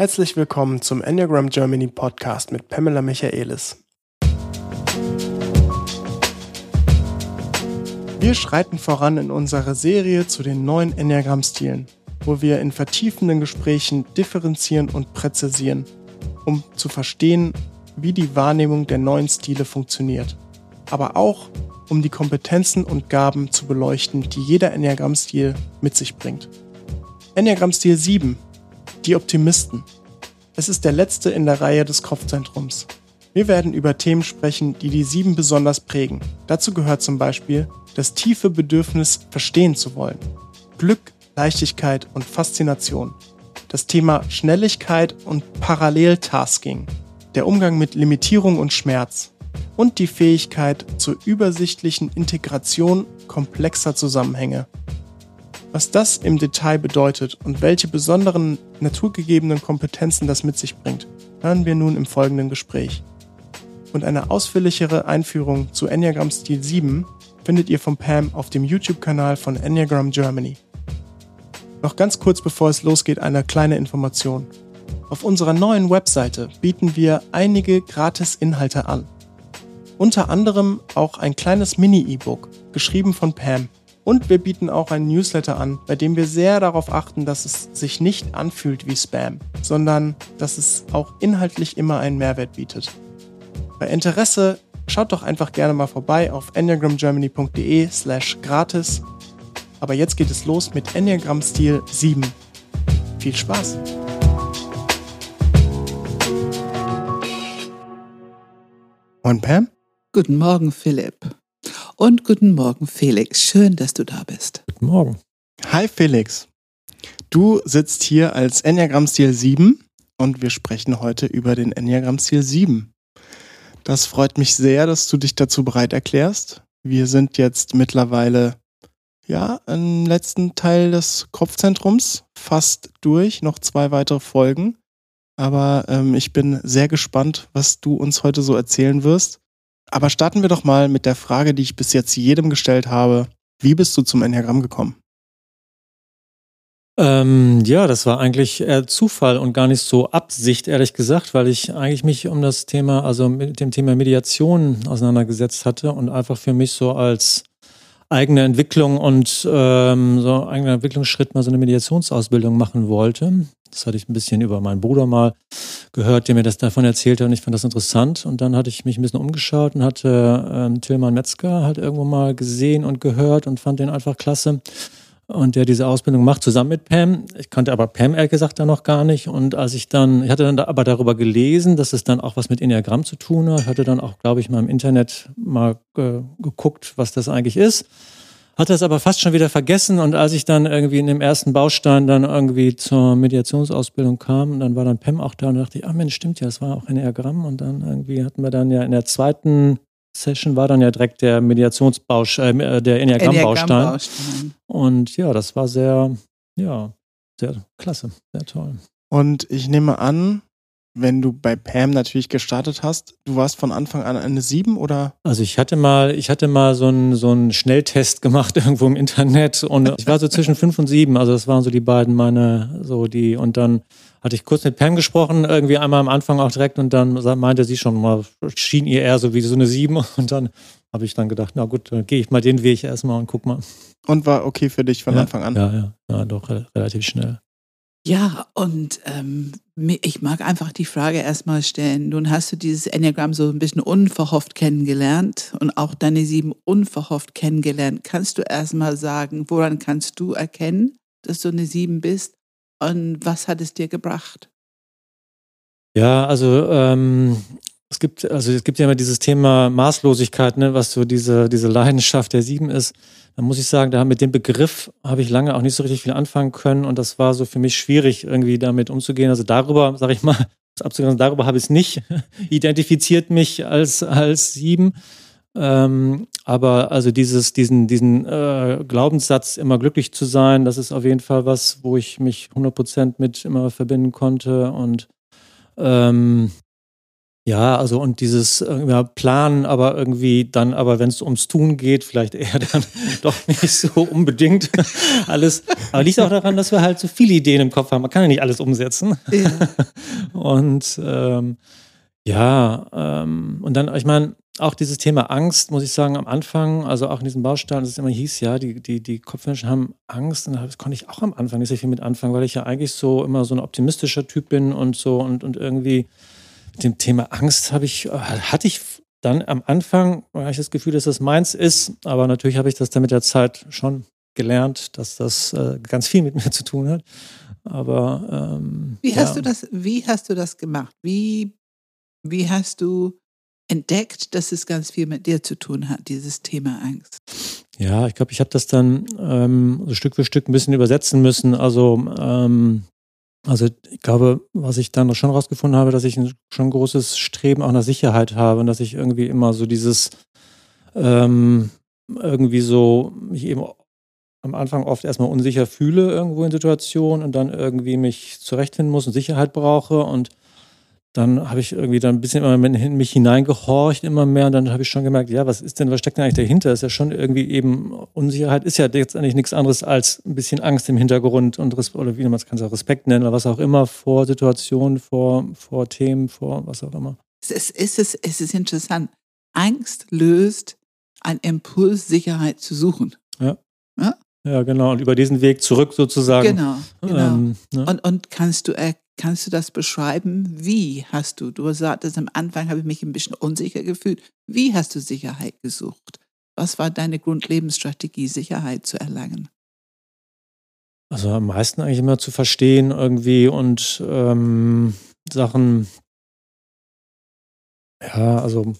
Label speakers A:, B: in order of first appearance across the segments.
A: Herzlich willkommen zum Enneagram Germany Podcast mit Pamela Michaelis. Wir schreiten voran in unserer Serie zu den neuen Enneagramm-Stilen, wo wir in vertiefenden Gesprächen differenzieren und präzisieren, um zu verstehen, wie die Wahrnehmung der neuen Stile funktioniert. Aber auch, um die Kompetenzen und Gaben zu beleuchten, die jeder Enneagramm-Stil mit sich bringt. Enneagramm-Stil 7, die Optimisten. Es ist der letzte in der Reihe des Kopfzentrums. Wir werden über Themen sprechen, die die sieben besonders prägen. Dazu gehört zum Beispiel das tiefe Bedürfnis, verstehen zu wollen. Glück, Leichtigkeit und Faszination. Das Thema Schnelligkeit und Paralleltasking. Der Umgang mit Limitierung und Schmerz. Und die Fähigkeit zur übersichtlichen Integration komplexer Zusammenhänge. Was das im Detail bedeutet und welche besonderen naturgegebenen Kompetenzen das mit sich bringt, hören wir nun im folgenden Gespräch und eine ausführlichere Einführung zu Enneagram Stil 7 findet ihr von Pam auf dem YouTube-Kanal von Enneagram Germany. Noch ganz kurz bevor es losgeht, eine kleine Information. Auf unserer neuen Webseite bieten wir einige Gratis-Inhalte an. Unter anderem auch ein kleines Mini-E-Book, geschrieben von Pam. Und wir bieten auch einen Newsletter an, bei dem wir sehr darauf achten, dass es sich nicht anfühlt wie Spam, sondern dass es auch inhaltlich immer einen Mehrwert bietet. Bei Interesse schaut doch einfach gerne mal vorbei auf enneagramgermany.de slash gratis. Aber jetzt geht es los mit Enneagram Stil 7. Viel Spaß! Und Pam?
B: Guten Morgen, Philipp. Und guten Morgen, Felix. Schön, dass du da bist.
C: Guten Morgen.
A: Hi, Felix. Du sitzt hier als Enneagram Stil 7 und wir sprechen heute über den Enneagram Stil 7. Das freut mich sehr, dass du dich dazu bereit erklärst. Wir sind jetzt mittlerweile ja im letzten Teil des Kopfzentrums fast durch, noch zwei weitere Folgen. Aber ähm, ich bin sehr gespannt, was du uns heute so erzählen wirst. Aber starten wir doch mal mit der Frage, die ich bis jetzt jedem gestellt habe. Wie bist du zum Enneagramm gekommen?
C: Ähm, ja, das war eigentlich eher Zufall und gar nicht so Absicht, ehrlich gesagt, weil ich eigentlich mich um das Thema, also mit dem Thema Mediation auseinandergesetzt hatte und einfach für mich so als eigene Entwicklung und ähm, so eigener Entwicklungsschritt mal so eine Mediationsausbildung machen wollte. Das hatte ich ein bisschen über meinen Bruder mal gehört, der mir das davon erzählte und ich fand das interessant. Und dann hatte ich mich ein bisschen umgeschaut und hatte ähm, Tilman Metzger halt irgendwo mal gesehen und gehört und fand den einfach klasse und der diese Ausbildung macht, zusammen mit Pam. Ich kannte aber Pam ehrlich gesagt da noch gar nicht. Und als ich dann, ich hatte dann aber darüber gelesen, dass es dann auch was mit Enneagramm zu tun hat. Ich hatte dann auch, glaube ich, mal im Internet mal äh, geguckt, was das eigentlich ist. Hatte es aber fast schon wieder vergessen. Und als ich dann irgendwie in dem ersten Baustein dann irgendwie zur Mediationsausbildung kam, dann war dann Pam auch da und dachte ich, ah Mensch, stimmt ja, es war auch Enneagramm. Und dann irgendwie hatten wir dann ja in der zweiten Session war dann ja direkt der Mediationsbaustein, äh, der Enneagramm-Baustein. Enneagramm und ja, das war sehr, ja, sehr klasse, sehr toll.
A: Und ich nehme an, wenn du bei Pam natürlich gestartet hast, du warst von Anfang an eine 7 oder?
C: Also ich hatte mal, ich hatte mal so einen so einen Schnelltest gemacht irgendwo im Internet und ich war so zwischen 5 und 7, also das waren so die beiden meine, so die, und dann hatte ich kurz mit Pam gesprochen, irgendwie einmal am Anfang auch direkt und dann meinte sie schon mal, schien ihr eher so wie so eine 7 und dann habe ich dann gedacht, na gut, dann gehe ich mal den Weg erstmal und guck mal.
A: Und war okay für dich von
C: ja,
A: Anfang an?
C: Ja, ja, ja, doch relativ schnell.
B: Ja, und ähm, ich mag einfach die Frage erstmal stellen. Nun hast du dieses Enneagramm so ein bisschen unverhofft kennengelernt und auch deine sieben unverhofft kennengelernt. Kannst du erstmal sagen, woran kannst du erkennen, dass du eine sieben bist und was hat es dir gebracht?
C: Ja, also ähm, es gibt, also es gibt ja immer dieses Thema Maßlosigkeit, ne, was so diese, diese Leidenschaft der Sieben ist. Da muss ich sagen, da mit dem Begriff habe ich lange auch nicht so richtig viel anfangen können und das war so für mich schwierig, irgendwie damit umzugehen. Also darüber, sage ich mal, abzugrenzen, darüber habe ich es nicht identifiziert mich als, als Sieben. Ähm, aber also dieses, diesen, diesen äh, Glaubenssatz, immer glücklich zu sein, das ist auf jeden Fall was, wo ich mich 100% mit immer verbinden konnte und ähm, ja, also und dieses ja, Planen, aber irgendwie dann, aber wenn es ums Tun geht, vielleicht eher dann doch nicht so unbedingt alles. Aber liegt auch daran, dass wir halt so viele Ideen im Kopf haben. Man kann ja nicht alles umsetzen. Ja. und ähm, ja, ähm, und dann, ich meine, auch dieses Thema Angst, muss ich sagen, am Anfang, also auch in diesem Baustein, dass es immer hieß, ja, die, die, die Kopfmenschen haben Angst. Und das konnte ich auch am Anfang nicht so viel mit anfangen, weil ich ja eigentlich so immer so ein optimistischer Typ bin und so und, und irgendwie mit dem Thema Angst habe ich, hatte ich dann am Anfang, habe ich das Gefühl, dass das meins ist, aber natürlich habe ich das dann mit der Zeit schon gelernt, dass das äh, ganz viel mit mir zu tun hat. Aber ähm,
B: wie hast ja. du das? Wie hast du das gemacht? Wie wie hast du entdeckt, dass es ganz viel mit dir zu tun hat, dieses Thema Angst?
C: Ja, ich glaube, ich habe das dann ähm, so Stück für Stück ein bisschen übersetzen müssen. Also, ähm, also ich glaube, was ich dann schon rausgefunden habe, dass ich ein schon großes Streben auch nach Sicherheit habe und dass ich irgendwie immer so dieses ähm, irgendwie so mich eben am Anfang oft erstmal unsicher fühle irgendwo in Situationen und dann irgendwie mich zurechtfinden muss und Sicherheit brauche und dann habe ich irgendwie dann ein bisschen immer in mich hineingehorcht, immer mehr. Und dann habe ich schon gemerkt, ja, was ist denn, was steckt denn eigentlich dahinter? Ist ja schon irgendwie eben, Unsicherheit ist ja jetzt eigentlich nichts anderes als ein bisschen Angst im Hintergrund und, oder wie man es kann, es auch Respekt nennen oder was auch immer vor Situationen, vor, vor Themen, vor was auch immer.
B: Es ist, es ist, es ist interessant. Angst löst einen Impuls, Sicherheit zu suchen.
C: Ja. ja? Ja, genau. Und über diesen Weg zurück sozusagen.
B: Genau, genau. Ähm, ne? und, und kannst du Kannst du das beschreiben? Wie hast du, du sagtest am Anfang, habe ich mich ein bisschen unsicher gefühlt. Wie hast du Sicherheit gesucht? Was war deine Grundlebensstrategie, Sicherheit zu erlangen?
C: Also am meisten eigentlich immer zu verstehen irgendwie und ähm, Sachen, ja, also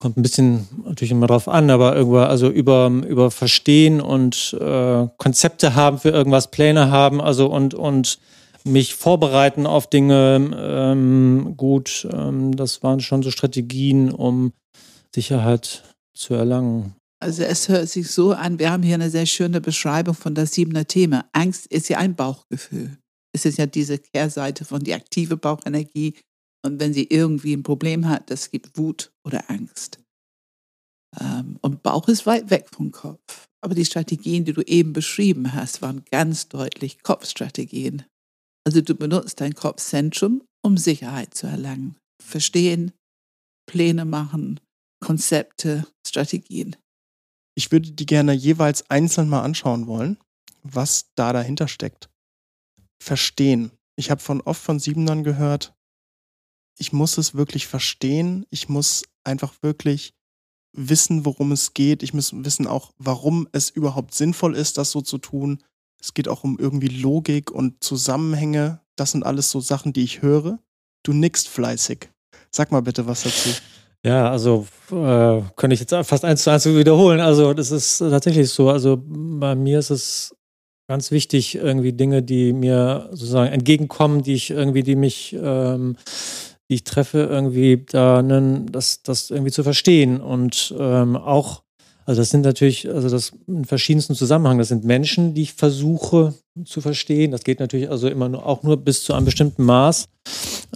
C: kommt ein bisschen natürlich immer drauf an, aber irgendwo, also über, über Verstehen und äh, Konzepte haben für irgendwas, Pläne haben, also und, und mich vorbereiten auf Dinge ähm, gut. Ähm, das waren schon so Strategien, um Sicherheit zu erlangen.
B: Also es hört sich so an, wir haben hier eine sehr schöne Beschreibung von das siebener Thema. Angst ist ja ein Bauchgefühl. Es ist ja diese Kehrseite von die aktive Bauchenergie. Und wenn sie irgendwie ein Problem hat, das gibt Wut oder Angst. Ähm, und Bauch ist weit weg vom Kopf. Aber die Strategien, die du eben beschrieben hast, waren ganz deutlich Kopfstrategien. Also du benutzt dein Kopfzentrum, um Sicherheit zu erlangen. Verstehen, Pläne machen, Konzepte, Strategien.
A: Ich würde die gerne jeweils einzeln mal anschauen wollen, was da dahinter steckt. Verstehen. Ich habe von oft von Siebenern gehört, ich muss es wirklich verstehen. Ich muss einfach wirklich wissen, worum es geht. Ich muss wissen auch, warum es überhaupt sinnvoll ist, das so zu tun. Es geht auch um irgendwie Logik und Zusammenhänge. Das sind alles so Sachen, die ich höre. Du nickst fleißig. Sag mal bitte was dazu.
C: Ja, also äh, könnte ich jetzt fast eins zu eins wiederholen. Also das ist tatsächlich so. Also bei mir ist es ganz wichtig, irgendwie Dinge, die mir sozusagen entgegenkommen, die ich irgendwie, die mich, ähm, die ich treffe, irgendwie da, das, das irgendwie zu verstehen und ähm, auch also das sind natürlich, also das in verschiedensten Zusammenhängen. Das sind Menschen, die ich versuche zu verstehen. Das geht natürlich also immer nur, auch nur bis zu einem bestimmten Maß.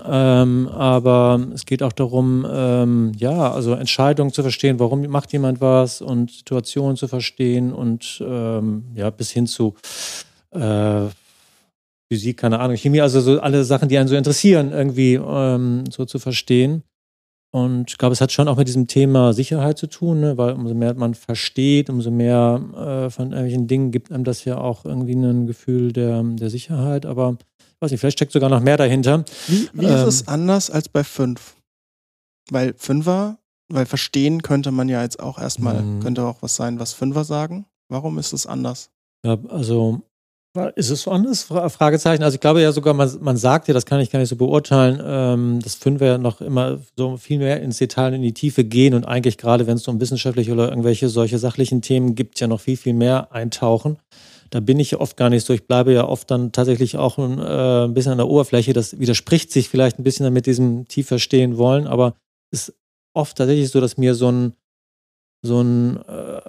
C: Ähm, aber es geht auch darum, ähm, ja, also Entscheidungen zu verstehen, warum macht jemand was und Situationen zu verstehen und ähm, ja, bis hin zu äh, Physik, keine Ahnung, Chemie, also so alle Sachen, die einen so interessieren, irgendwie ähm, so zu verstehen. Und ich glaube, es hat schon auch mit diesem Thema Sicherheit zu tun, ne? weil umso mehr man versteht, umso mehr äh, von irgendwelchen Dingen gibt einem das ja auch irgendwie ein Gefühl der, der Sicherheit. Aber ich weiß nicht, vielleicht steckt sogar noch mehr dahinter.
A: Wie, wie ähm, ist es anders als bei fünf? Weil Fünfer, weil verstehen könnte man ja jetzt auch erstmal, mhm. könnte auch was sein, was Fünfer sagen. Warum ist es anders?
C: Ja, also ist es so anders? Fragezeichen. Also ich glaube ja sogar, man, man sagt ja, das kann ich gar nicht so beurteilen, ähm, dass Fünfer ja noch immer so viel mehr ins Detail, in die Tiefe gehen und eigentlich gerade, wenn es um wissenschaftliche oder irgendwelche solche sachlichen Themen gibt, ja noch viel, viel mehr eintauchen. Da bin ich oft gar nicht so. Ich bleibe ja oft dann tatsächlich auch ein, äh, ein bisschen an der Oberfläche. Das widerspricht sich vielleicht ein bisschen mit diesem tief verstehen wollen, aber ist oft tatsächlich so, dass mir so ein, so ein äh,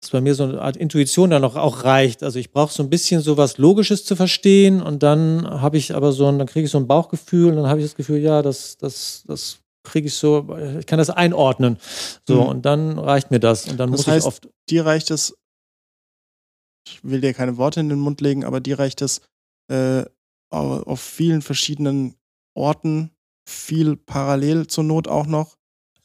C: dass bei mir so eine Art Intuition dann auch, auch reicht. Also ich brauche so ein bisschen so was Logisches zu verstehen und dann habe ich aber so ein, dann kriege ich so ein Bauchgefühl und dann habe ich das Gefühl, ja, das, das, das kriege ich so, ich kann das einordnen. So,
A: Mhm.
C: und dann reicht mir das. Und dann
A: Das
C: muss
A: heißt,
C: ich oft.
A: Dir reicht es, ich will dir keine Worte in den Mund legen, aber dir reicht es äh, au- auf vielen verschiedenen Orten, viel parallel zur Not auch noch,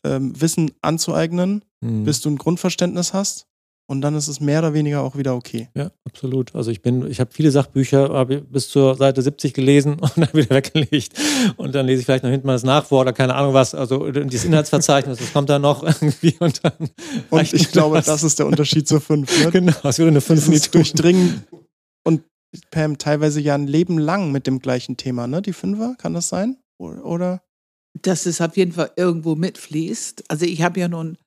A: ähm, Wissen anzueignen,
C: Hm.
A: bis du ein Grundverständnis hast. Und dann ist es mehr oder weniger auch wieder okay.
C: Ja, absolut. Also ich bin, ich habe viele Sachbücher habe bis zur Seite 70 gelesen und dann wieder weggelegt. Und dann lese ich vielleicht noch hinten mal das Nachwort oder keine Ahnung was. Also dieses Inhaltsverzeichnis, das kommt dann noch irgendwie und dann.
A: Und ich glaube, das ist der Unterschied zur 5. Ne?
C: Genau, es würde eine 5 in die
A: Dieses
C: Tür.
A: Durchdringen und Pam, teilweise ja ein Leben lang mit dem gleichen Thema, ne? Die Fünfer, kann das sein? Oder?
B: dass es auf jeden Fall irgendwo mitfließt. Also ich habe ja nun,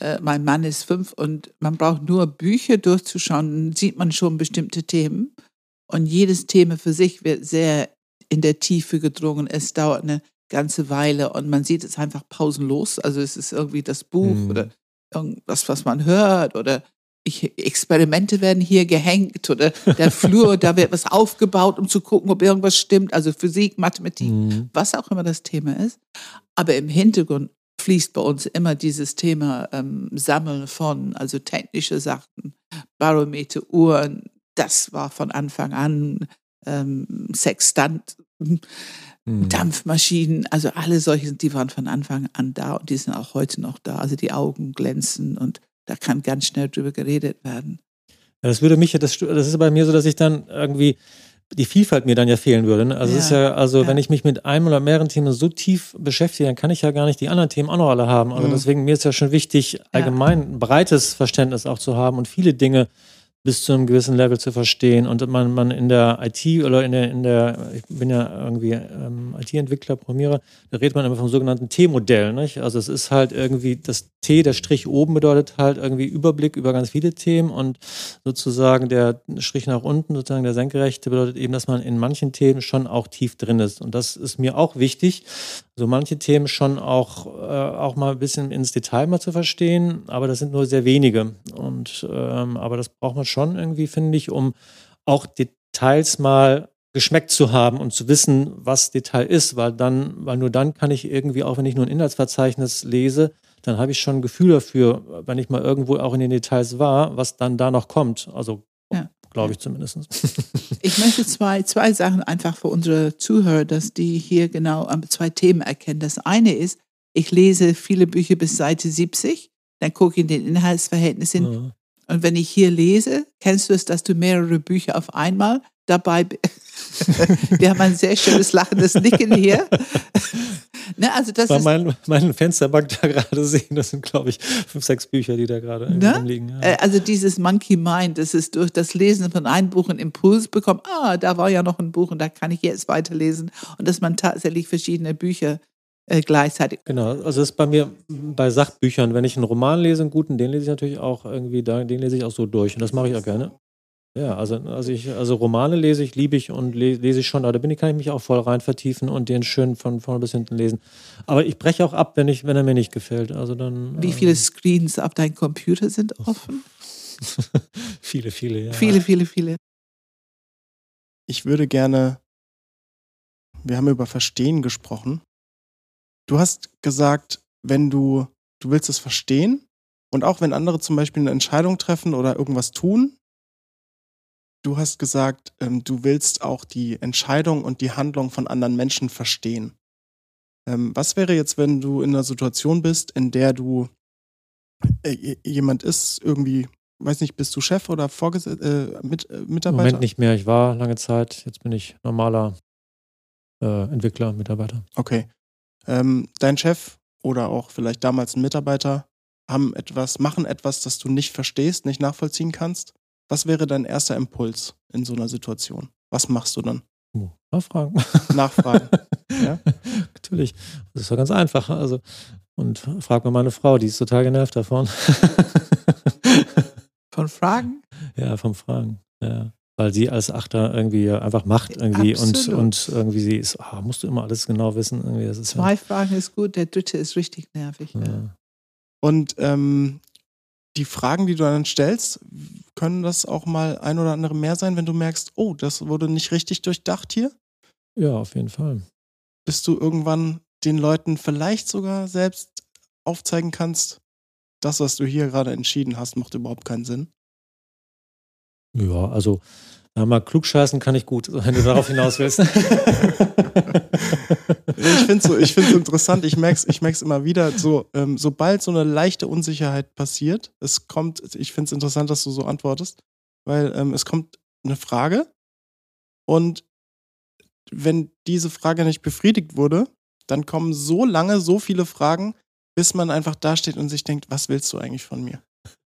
B: äh, mein Mann ist fünf und man braucht nur Bücher durchzuschauen, dann sieht man schon bestimmte Themen. Und jedes Thema für sich wird sehr in der Tiefe gedrungen. Es dauert eine ganze Weile und man sieht es einfach pausenlos. Also es ist irgendwie das Buch
C: Mhm.
B: oder irgendwas, was man hört oder ich, Experimente werden hier gehängt oder der Flur, da wird was aufgebaut, um zu gucken, ob irgendwas stimmt. Also Physik, Mathematik,
C: Mhm.
B: was auch immer das Thema ist. Aber im Hintergrund fließt bei uns immer dieses Thema ähm, Sammeln von, also technische Sachen, Barometer, Uhren. Das war von Anfang an ähm, Sextant,
C: Mhm.
B: Dampfmaschinen, also alle solche, die waren von Anfang an da und die sind auch heute noch da. Also die Augen glänzen und da kann ganz schnell drüber geredet werden.
C: Ja, das würde mich, ja- das, das ist bei mir so, dass ich dann irgendwie die Vielfalt mir dann ja fehlen würde. Ne? Also es ist
B: Ja,
C: ja, also
B: ja.
C: wenn ich mich mit einem oder mehreren Themen so tief beschäftige, dann kann ich ja gar nicht die anderen Themen auch noch alle haben. Also
A: Mhm.
C: deswegen mir ist ja schon wichtig, allgemein ein breites Verständnis auch zu haben und viele Dinge bis zu einem gewissen Level zu verstehen und man, man in der IT oder in der, in der, ich bin ja irgendwie ähm, IT-Entwickler, Programmierer, da redet man immer vom sogenannten T-Modell. Nicht? Also es ist halt irgendwie, das T, der Strich oben bedeutet halt irgendwie Überblick über ganz viele Themen und sozusagen der Strich nach unten, sozusagen der senkrechte, bedeutet eben, dass man in manchen Themen schon auch tief drin ist. Und das ist mir auch wichtig, so manche Themen schon auch, äh, auch mal ein bisschen ins Detail mal zu verstehen, aber das sind nur sehr wenige. Und ähm, aber das braucht man schon irgendwie, finde ich, um auch Details mal geschmeckt zu haben und zu wissen, was Detail ist, weil dann, weil nur dann kann ich irgendwie, auch wenn ich nur ein Inhaltsverzeichnis lese, dann habe ich schon ein Gefühl dafür, wenn ich mal irgendwo auch in den Details war, was dann da noch kommt. Also. Glaube ich zumindest.
B: Ich möchte zwei, zwei Sachen einfach für unsere Zuhörer, dass die hier genau ähm, zwei Themen erkennen. Das eine ist, ich lese viele Bücher bis Seite 70, dann gucke ich in den Inhaltsverhältnissen.
C: Ja.
B: Und wenn ich hier lese, kennst du es, dass du mehrere Bücher auf einmal dabei bist? Wir haben ein sehr schönes lachendes Nicken hier. ne, also das
C: Bei
B: ist,
C: meinen, meinen Fensterbank da gerade sehen, das sind, glaube ich, fünf, sechs Bücher, die da gerade
B: Ne?
C: rumliegen. Ja.
B: äh, also dieses Monkey Mind, das ist durch das Lesen von einem Buch einen Impuls bekommt. Ah, da war ja noch ein Buch und da kann ich jetzt weiterlesen. Und dass man tatsächlich verschiedene Bücher äh, gleichzeitig.
C: Genau, also das ist bei mir bei Sachbüchern, wenn ich einen Roman lese, einen guten, den lese ich natürlich auch irgendwie, da, den lese ich auch so durch und das mache ich auch gerne. Ja, also, also ich, also Romane lese ich, liebe ich und le lese ich schon, aber da bin ich, kann ich mich auch voll rein vertiefen und den schön von vorne bis hinten lesen. Aber ich breche auch ab, wenn ich, wenn er mir nicht gefällt. Also dann.
B: Wie
C: äh,
B: viele Screens auf deinem Computer sind offen?
C: viele, viele, ja.
B: Viele, viele, viele.
A: Ich würde gerne, wir haben über Verstehen gesprochen. Du hast gesagt, wenn du, du willst es verstehen und auch wenn andere zum Beispiel eine Entscheidung treffen oder irgendwas tun, du hast gesagt, ähm, du willst auch die Entscheidung und die Handlung von anderen Menschen verstehen. Ähm, was wäre jetzt, wenn du in einer Situation bist, in der du äh, jemand ist, irgendwie, weiß nicht, bist du Chef oder Vorges äh, mit, äh, Mitarbeiter?
C: Moment nicht mehr. Ich war lange Zeit, jetzt bin ich normaler äh, Entwickler, Mitarbeiter.
A: Okay. Ähm, dein Chef oder auch vielleicht damals ein Mitarbeiter haben etwas, machen etwas, das du nicht verstehst, nicht nachvollziehen kannst. Was wäre dein erster Impuls in so einer Situation? Was machst du dann?
C: Oh, Nachfragen.
A: Nachfragen. Ja?
C: Natürlich. Das ist doch ganz einfach. Also, und frag mal meine Frau, die ist total genervt davon.
B: Von Fragen?
C: ja, vom Fragen. Ja. Weil sie als Achter irgendwie einfach macht irgendwie und,
B: Absolut.
C: und irgendwie sie ist, ah, musst du immer alles genau wissen. Irgendwie, das ist ja,
B: Zwei Fragen ist gut, der dritte ist richtig nervig. Ja.
C: ja.
A: Und ähm, die Fragen, die du dann stellst, können das auch mal ein oder andere mehr sein, wenn du merkst, oh, das wurde nicht richtig durchdacht hier?
C: ja, auf jeden Fall.
A: Bist du irgendwann den Leuten vielleicht sogar selbst aufzeigen kannst, das, was du hier gerade entschieden hast, macht überhaupt keinen Sinn?
C: Ja, also ja, mal klugscheißen kann ich gut, wenn du darauf hinaus willst. ich
A: finde es so, ich find's interessant, ich merke es ich merk's immer wieder, so, ähm, sobald so eine leichte Unsicherheit passiert, es kommt, ich finde es interessant, dass du so antwortest, weil ähm, es kommt eine Frage und wenn diese Frage nicht befriedigt wurde, dann kommen so lange so viele Fragen, bis man einfach dasteht und sich denkt, was willst du eigentlich von mir?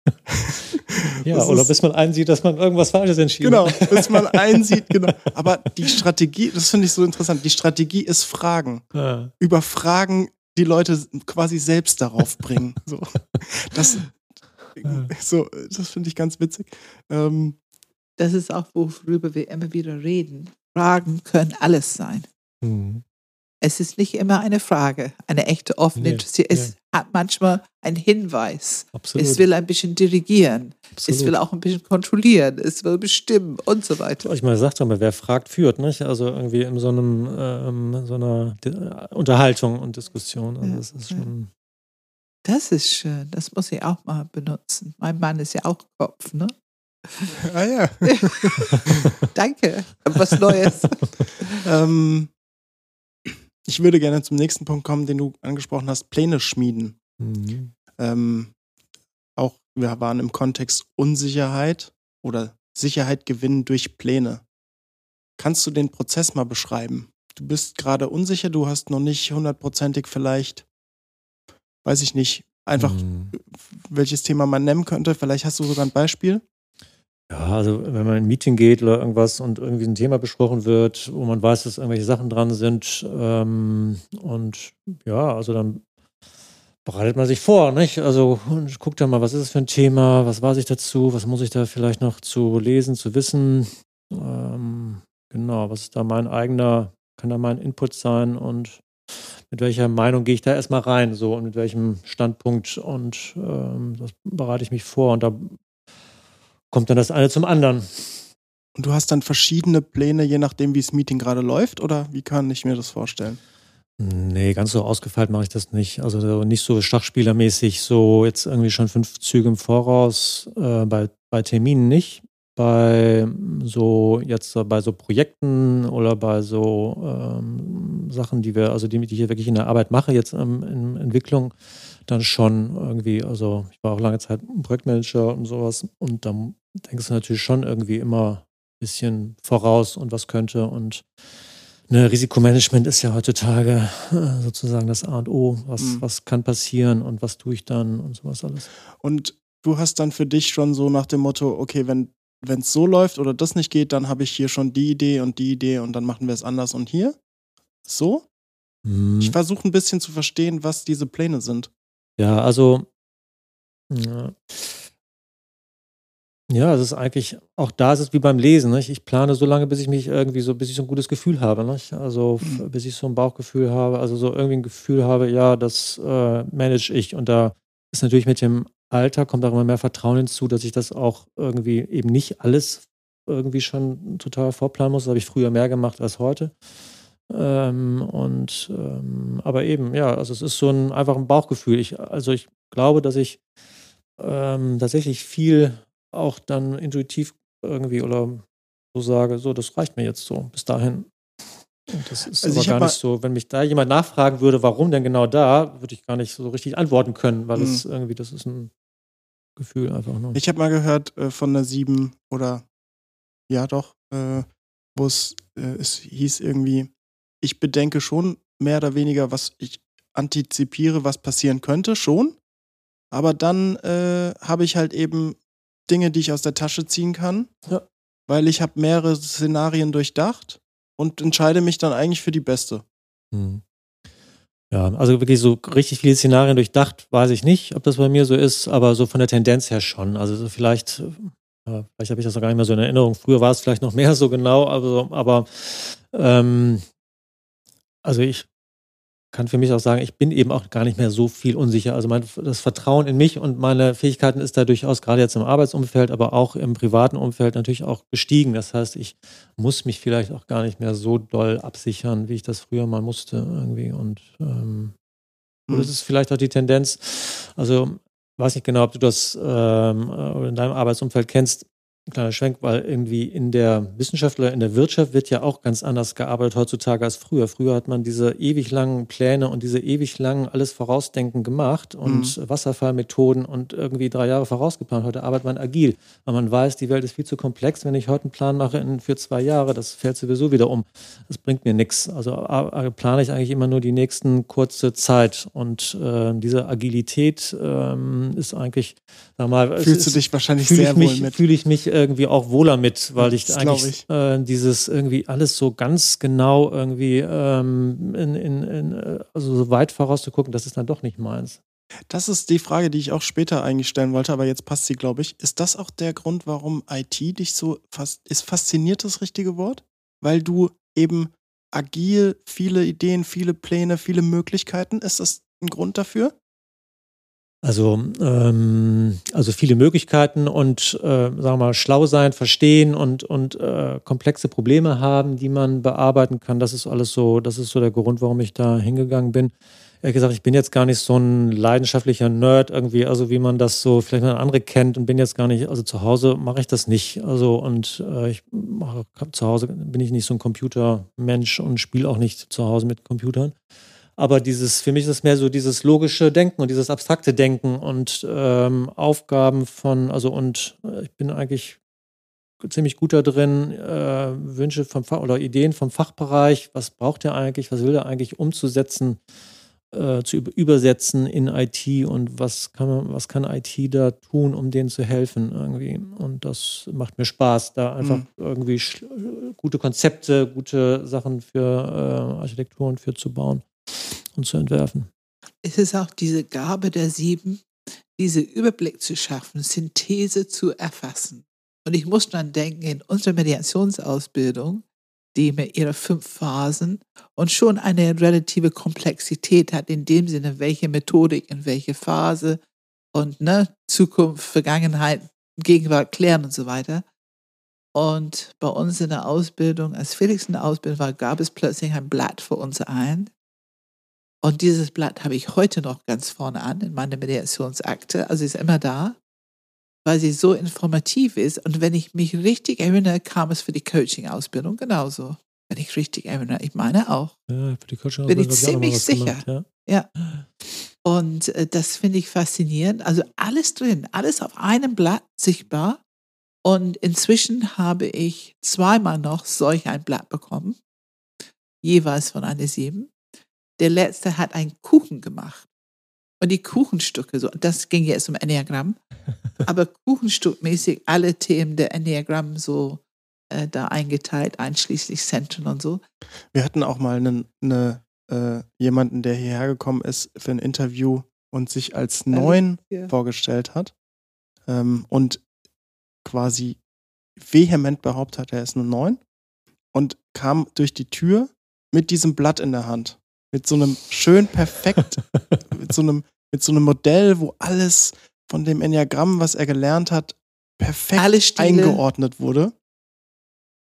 C: ja, das oder bis man einsieht, dass man irgendwas Falsches entschieden
A: genau, hat. Genau, bis man einsieht, genau. Aber die Strategie, das finde ich so interessant, die Strategie ist Fragen. Ja. Über Fragen die Leute quasi selbst darauf bringen. So. Das, so, das finde ich ganz witzig. Ähm,
B: das ist auch, worüber wir immer wieder reden. Fragen können alles sein. Mhm. Es ist nicht immer eine Frage, eine echte offene nee, Es nee. hat manchmal einen Hinweis. Absolut. Es will ein bisschen dirigieren. Absolut. Es will auch ein bisschen kontrollieren. Es will bestimmen und so weiter.
C: Ich meine, sagt doch mal, wer fragt, führt, nicht? Also irgendwie in so einem ähm, so einer Unterhaltung und Diskussion. Also ja, das ist schon.
B: Das ist schön. Das muss ich auch mal benutzen. Mein Mann ist ja auch Kopf, ne?
A: Ah ja.
B: Danke. Was Neues.
A: ähm, ich würde gerne zum nächsten Punkt kommen, den du angesprochen hast, Pläne schmieden. Mhm. Ähm, auch wir waren im Kontext Unsicherheit oder Sicherheit gewinnen durch Pläne. Kannst du den Prozess mal beschreiben? Du bist gerade unsicher, du hast noch nicht hundertprozentig vielleicht, weiß ich nicht, einfach mhm. welches Thema man nennen könnte. Vielleicht hast du sogar ein Beispiel.
C: Ja, also wenn man in ein Meeting geht oder irgendwas und irgendwie ein Thema besprochen wird, wo man weiß, dass irgendwelche Sachen dran sind ähm, und ja, also dann bereitet man sich vor, nicht? Also guckt dann mal, was ist das für ein Thema, was weiß ich dazu, was muss ich da vielleicht noch zu lesen, zu wissen. Ähm, genau, was ist da mein eigener, kann da mein Input sein und mit welcher Meinung gehe ich da erstmal rein, so und mit welchem Standpunkt und ähm, das bereite ich mich vor und da kommt dann das eine zum anderen.
A: Und du hast dann verschiedene Pläne, je nachdem, wie das Meeting gerade läuft, oder wie kann ich mir das vorstellen?
C: Nee, ganz so ausgefeilt mache ich das nicht. Also nicht so schachspielermäßig, so jetzt irgendwie schon fünf Züge im Voraus, äh, bei, bei Terminen nicht. Bei so jetzt bei so Projekten oder bei so ähm, Sachen, die wir, also die, die ich hier wirklich in der Arbeit mache, jetzt ähm, in Entwicklung, dann schon irgendwie, also ich war auch lange Zeit Projektmanager und sowas und dann denkst du natürlich schon irgendwie immer ein bisschen voraus und was könnte und ne, Risikomanagement ist ja heutzutage äh, sozusagen das A und O. Was, mhm. was kann passieren und was tue ich dann und sowas alles.
A: Und du hast dann für dich schon so nach dem Motto, okay, wenn wenn es so läuft oder das nicht geht, dann habe ich hier schon die Idee und die Idee und dann machen wir es anders und hier? So? Mhm. Ich versuche ein bisschen zu verstehen, was diese Pläne sind.
C: Ja, also ja. Ja, es ist eigentlich, auch da ist es wie beim Lesen. Nicht? Ich plane so lange, bis ich mich irgendwie so, bis ich so ein gutes Gefühl habe. Nicht? Also mhm. bis ich so ein Bauchgefühl habe, also so irgendwie ein Gefühl habe, ja, das äh, manage ich. Und da ist natürlich mit dem Alter, kommt auch immer mehr Vertrauen hinzu, dass ich das auch irgendwie eben nicht alles irgendwie schon total vorplanen muss. Das habe ich früher mehr gemacht als heute. Ähm, und ähm, aber eben, ja, also es ist so ein einfach ein Bauchgefühl. Ich, also ich glaube, dass ich ähm, tatsächlich viel auch dann intuitiv irgendwie oder so sage, so, das reicht mir jetzt so bis dahin. Und das ist also aber gar nicht so, wenn mich da jemand nachfragen würde, warum denn genau da, würde ich gar nicht so richtig antworten können, weil mhm. es irgendwie, das ist ein Gefühl einfach nur.
A: Ich habe mal gehört äh, von einer sieben oder ja doch, äh, wo es, äh, es hieß irgendwie, ich bedenke schon mehr oder weniger, was ich antizipiere, was passieren könnte, schon. Aber dann äh, habe ich halt eben Dinge, die ich aus der Tasche ziehen kann, ja. weil ich habe mehrere Szenarien durchdacht und entscheide mich dann eigentlich für die beste.
C: Mhm. Ja, also wirklich so richtig viele Szenarien durchdacht, weiß ich nicht, ob das bei mir so ist, aber so von der Tendenz her schon. Also so vielleicht, äh, vielleicht habe ich das noch gar nicht mehr so in Erinnerung. Früher war es vielleicht noch mehr so genau, aber, aber ähm, also ich kann für mich auch sagen, ich bin eben auch gar nicht mehr so viel unsicher. Also mein, das Vertrauen in mich und meine Fähigkeiten ist da durchaus gerade jetzt im Arbeitsumfeld, aber auch im privaten Umfeld natürlich auch gestiegen. Das heißt, ich muss mich vielleicht auch gar nicht mehr so doll absichern, wie ich das früher mal musste irgendwie. Und ähm, mhm. das ist vielleicht auch die Tendenz. Also weiß nicht genau, ob du das ähm, in deinem Arbeitsumfeld kennst kleiner Schwenk, weil irgendwie in der Wissenschaft oder in der Wirtschaft wird ja auch ganz anders gearbeitet heutzutage als früher. Früher hat man diese ewig langen Pläne und diese ewig langen alles vorausdenken gemacht und mhm. Wasserfallmethoden und irgendwie drei Jahre vorausgeplant. Heute arbeitet man agil, weil man weiß, die Welt ist viel zu komplex. Wenn ich heute einen Plan mache für zwei Jahre, das fällt sowieso wieder um. Das bringt mir nichts. Also plane ich eigentlich immer nur die nächsten kurze Zeit und äh, diese Agilität ähm, ist eigentlich, sag mal,
A: fühlst
C: ist,
A: du dich wahrscheinlich sehr
C: wohl
A: mich,
C: mit. Fühle ich mich irgendwie auch wohler mit, weil ich
A: Das
C: eigentlich
A: ich.
C: Äh, dieses irgendwie alles so ganz genau irgendwie ähm, in, in, in, äh, also so weit vorauszugucken, das ist dann doch nicht meins.
A: Das ist die Frage, die ich auch später eigentlich stellen wollte, aber jetzt passt sie, glaube ich. Ist das auch der Grund, warum IT dich so fast, ist fasziniert das richtige Wort? Weil du eben agil, viele Ideen, viele Pläne, viele Möglichkeiten, ist das ein Grund dafür?
C: Also, ähm, also viele Möglichkeiten und äh, sagen wir mal schlau sein, verstehen und, und äh, komplexe Probleme haben, die man bearbeiten kann. Das ist alles so, das ist so der Grund, warum ich da hingegangen bin. Ehrlich gesagt, ich bin jetzt gar nicht so ein leidenschaftlicher Nerd irgendwie, also wie man das so vielleicht mal andere kennt und bin jetzt gar nicht, also zu Hause mache ich das nicht. Also und äh, ich mache zu Hause bin ich nicht so ein Computermensch und spiele auch nicht zu Hause mit Computern. Aber dieses, für mich ist es mehr so dieses logische Denken und dieses abstrakte Denken und ähm, Aufgaben von, also und äh, ich bin eigentlich ziemlich gut da drin, äh, Wünsche vom Fach oder Ideen vom Fachbereich, was braucht er eigentlich, was will er eigentlich umzusetzen, äh, zu über übersetzen in IT und was kann man, was kann IT da tun, um denen zu helfen irgendwie. Und das macht mir Spaß, da einfach
A: Mhm.
C: irgendwie gute Konzepte, gute Sachen für äh, Architekturen für zu bauen und zu entwerfen.
B: Es ist auch diese Gabe der Sieben, diese Überblick zu schaffen, Synthese zu erfassen. Und ich muss dann denken, in unserer Mediationsausbildung, die mit ihre fünf Phasen und schon eine relative Komplexität hat, in dem Sinne, welche Methodik in welche Phase und ne, Zukunft, Vergangenheit, Gegenwart klären und so weiter. Und bei uns in der Ausbildung, als Felix in der Ausbildung war, gab es plötzlich ein Blatt für uns ein. Und dieses Blatt habe ich heute noch ganz vorne an in meiner Mediationsakte. Also ist immer da, weil sie so informativ ist. Und wenn ich mich richtig erinnere, kam es für die Coaching-Ausbildung genauso. Wenn ich richtig erinnere, ich meine auch.
C: Ja, für die Coaching
B: Bin ich ziemlich sicher.
C: gemacht, ja.
B: Und äh, das finde ich faszinierend. Also alles drin, alles auf einem Blatt sichtbar. Und inzwischen habe ich zweimal noch solch ein Blatt bekommen, jeweils von einer Sieben. Der letzte hat einen Kuchen gemacht. Und die Kuchenstücke, so, das ging jetzt um Enneagramm, aber Kuchenstückmäßig alle Themen der Enneagramm so äh, da eingeteilt, einschließlich Zentren und so.
A: Wir hatten auch mal einen, eine, äh, jemanden, der hierher gekommen ist für ein Interview und sich als neun
B: Ja.
A: vorgestellt hat ähm, und quasi vehement behauptet hat, er ist eine neun und kam durch die Tür mit diesem Blatt in der Hand. Mit so einem schön perfekt, mit so einem, mit so einem Modell, wo alles von dem Enneagramm, was er gelernt hat, perfekt eingeordnet wurde.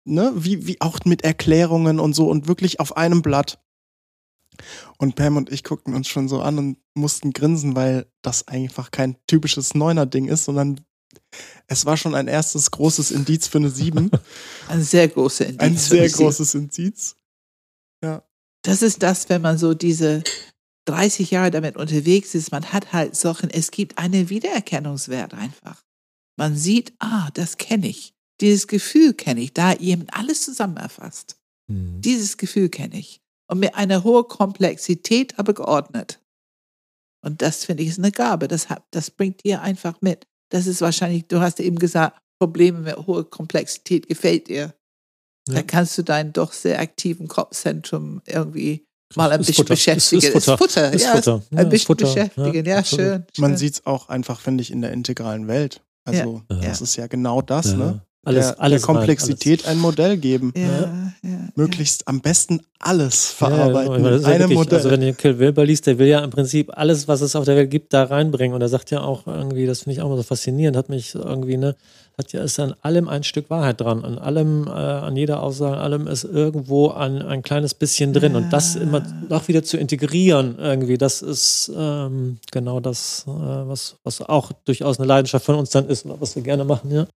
A: Ne? Wie, wie auch mit Erklärungen und so und wirklich auf einem Blatt. Und Pam und ich guckten uns schon so an und mussten grinsen, weil das einfach kein typisches Neuner-Ding ist, sondern es war schon ein erstes großes Indiz für eine Sieben.
B: Ein sehr großer Indiz.
A: ein
B: für
A: sehr
B: die Sieben.
A: großes Indiz.
B: Das ist das, wenn man so diese 30 Jahre damit unterwegs ist, man hat halt Sachen, es gibt einen Wiedererkennungswert einfach. Man sieht, ah, das kenne ich. Dieses Gefühl kenne ich, da jemand alles zusammen erfasst.
C: Hm.
B: Dieses Gefühl kenne ich. Und mit einer hohen Komplexität, aber geordnet. Und das finde ich ist eine Gabe. Das, hat, das bringt dir einfach mit. Das ist wahrscheinlich, du hast eben gesagt, Probleme mit hoher Komplexität gefällt dir.
C: Ja.
B: Da kannst du deinen doch sehr aktiven Kopfzentrum irgendwie mal ein
C: Ist
B: bisschen
C: Futter.
B: beschäftigen.
C: Ist- ist Futter. Ist
B: ja,
C: Futter. Ja,
B: ein bisschen
C: Futter.
B: beschäftigen. Ja,
C: Ja, absolut.
B: schön.
A: Man
B: schön.
A: sieht es auch einfach, finde ich, in der integralen Welt. Also,
C: Ja.
A: das ist ja genau das,
C: Ja.
A: ne?
C: Alles,
A: der,
C: alles
A: der Komplexität ein Modell geben.
B: Ja,
A: ja, möglichst am besten alles verarbeiten.
C: Ja, ja wirklich, Modell. Also wenn ihr Kill Wilber liest, der will ja im Prinzip alles, was es auf der Welt gibt, da reinbringen. Und er sagt ja auch irgendwie, das finde ich auch mal so faszinierend, hat mich irgendwie, ne, hat ja, ist an allem ein Stück Wahrheit dran. An allem, äh, an jeder Aussage, an allem ist irgendwo ein, ein kleines bisschen drin. Und das immer auch wieder zu integrieren, irgendwie, das ist ähm, genau das, äh, was, was auch durchaus eine Leidenschaft von uns dann ist, was wir gerne machen, ja.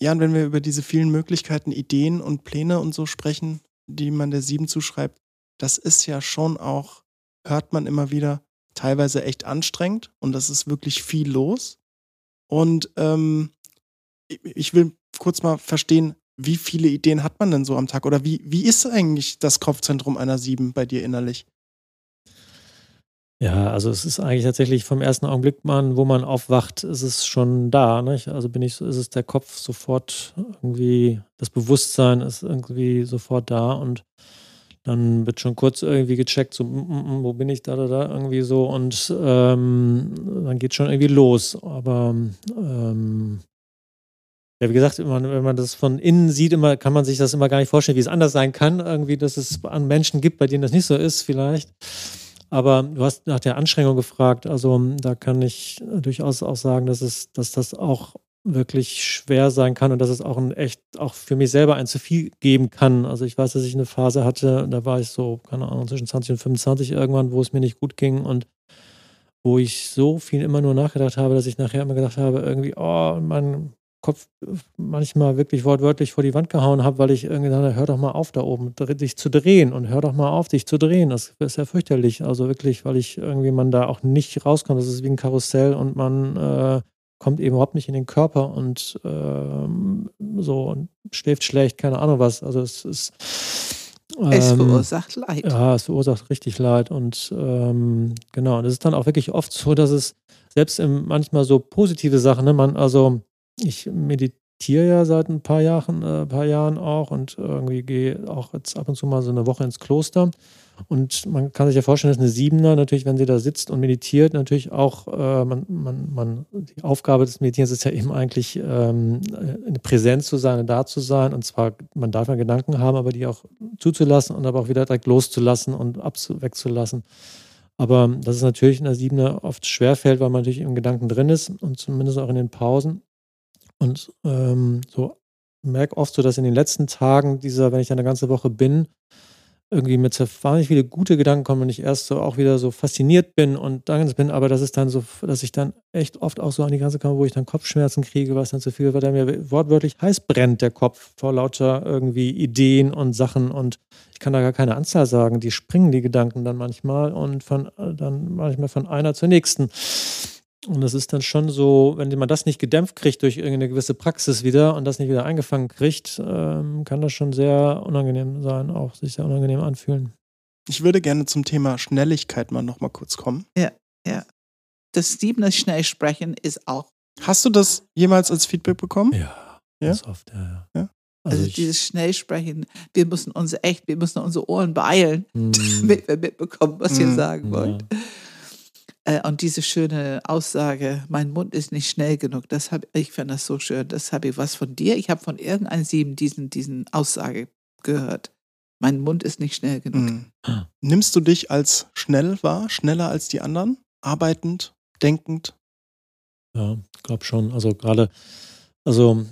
A: Ja, und wenn wir über diese vielen Möglichkeiten, Ideen und Pläne und so sprechen, die man der Sieben zuschreibt, das ist ja schon auch, hört man immer wieder, teilweise echt anstrengend und das ist wirklich viel los. Und ähm, ich will kurz mal verstehen, wie viele Ideen hat man denn so am Tag? Oder wie, wie ist eigentlich das Kopfzentrum einer Sieben bei dir innerlich?
C: Ja, also es ist eigentlich tatsächlich vom ersten Augenblick, man, wo man aufwacht, ist es schon da. Nicht? Also bin ich, ist es der Kopf sofort irgendwie, das Bewusstsein ist irgendwie sofort da und dann wird schon kurz irgendwie gecheckt, so, mm, mm, mm wo bin ich da, da, da, irgendwie so und ähm, dann geht schon irgendwie los. Aber ähm, ja, wie gesagt, wenn man, wenn man das von innen sieht, immer, kann man sich das immer gar nicht vorstellen, wie es anders sein kann. Irgendwie, dass es an Menschen gibt, bei denen das nicht so ist, vielleicht. Aber du hast nach der Anstrengung gefragt. Also da kann ich durchaus auch sagen, dass es, dass das auch wirklich schwer sein kann und dass es auch ein echt, auch für mich selber ein zu viel geben kann. Also ich weiß, dass ich eine Phase hatte, da war ich so, keine Ahnung, zwischen 20 und 25 irgendwann, wo es mir nicht gut ging und wo ich so viel immer nur nachgedacht habe, dass ich nachher immer gedacht habe, irgendwie, oh, mein Kopf manchmal wirklich wortwörtlich vor die Wand gehauen habe, weil ich irgendwie dachte, hör doch mal auf da oben, dich zu drehen und hör doch mal auf, dich zu drehen. Das ist ja fürchterlich. Also wirklich, weil ich irgendwie man da auch nicht rauskommt. Das ist wie ein Karussell und man äh, kommt eben überhaupt nicht in den Körper und äh, so und schläft schlecht, keine Ahnung was. Also es ist.
B: Ähm, es verursacht Leid.
C: Ja, es verursacht richtig Leid. Und ähm, genau, und es ist dann auch wirklich oft so, dass es selbst im, manchmal so positive Sachen, ne, man, also ich meditiere ja seit ein paar Jahren, äh, paar Jahren auch und irgendwie gehe auch jetzt ab und zu mal so eine Woche ins Kloster. Und man kann sich ja vorstellen, dass eine Siebener natürlich, wenn sie da sitzt und meditiert, natürlich auch, äh, man, man, man, die Aufgabe des Meditierens ist ja eben eigentlich, ähm, eine Präsenz zu sein, da zu sein. Und zwar, man darf ja Gedanken haben, aber die auch zuzulassen und aber auch wieder direkt loszulassen und wegzulassen. Aber das ist natürlich in der Siebener oft schwerfällt, weil man natürlich im Gedanken drin ist und zumindest auch in den Pausen. Und ähm, so merke oft so, dass in den letzten Tagen dieser, wenn ich eine ganze Woche bin, irgendwie mit wahnsinnig viele gute Gedanken kommen und ich erst so auch wieder so fasziniert bin und dankend bin, aber das ist dann so, dass ich dann echt oft auch so an die Grenze komme, wo ich dann Kopfschmerzen kriege, was dann zu viel, weil der mir wortwörtlich heiß brennt, der Kopf, vor lauter irgendwie Ideen und Sachen. Und ich kann da gar keine Anzahl sagen, die springen die Gedanken dann manchmal und von, dann manchmal von einer zur nächsten. Und das ist dann schon so, wenn man das nicht gedämpft kriegt durch irgendeine gewisse Praxis wieder und das nicht wieder eingefangen kriegt, ähm, kann das schon sehr unangenehm sein, auch sich sehr unangenehm anfühlen.
A: Ich würde gerne zum Thema Schnelligkeit mal noch mal kurz kommen.
B: Ja, ja. Das Siebener schnell sprechen ist auch.
A: Hast du das jemals als Feedback bekommen?
C: Ja, ja? ganz oft, ja. ja. ja?
B: Also, also dieses Schnellsprechen, wir müssen uns echt, wir müssen unsere Ohren beeilen, mm. damit wir mitbekommen, was mm. ihr sagen wollt. Ja. Äh, und diese schöne Aussage, mein Mund ist nicht schnell genug, das hab, ich finde das so schön. Das habe ich was von dir. Ich habe von irgendeinem Sieben diesen, diesen Aussage gehört. Mein Mund ist nicht schnell genug. Mhm.
A: Nimmst du dich als schnell wahr, schneller als die anderen? Arbeitend, denkend?
C: Ja, glaube schon. Also gerade, also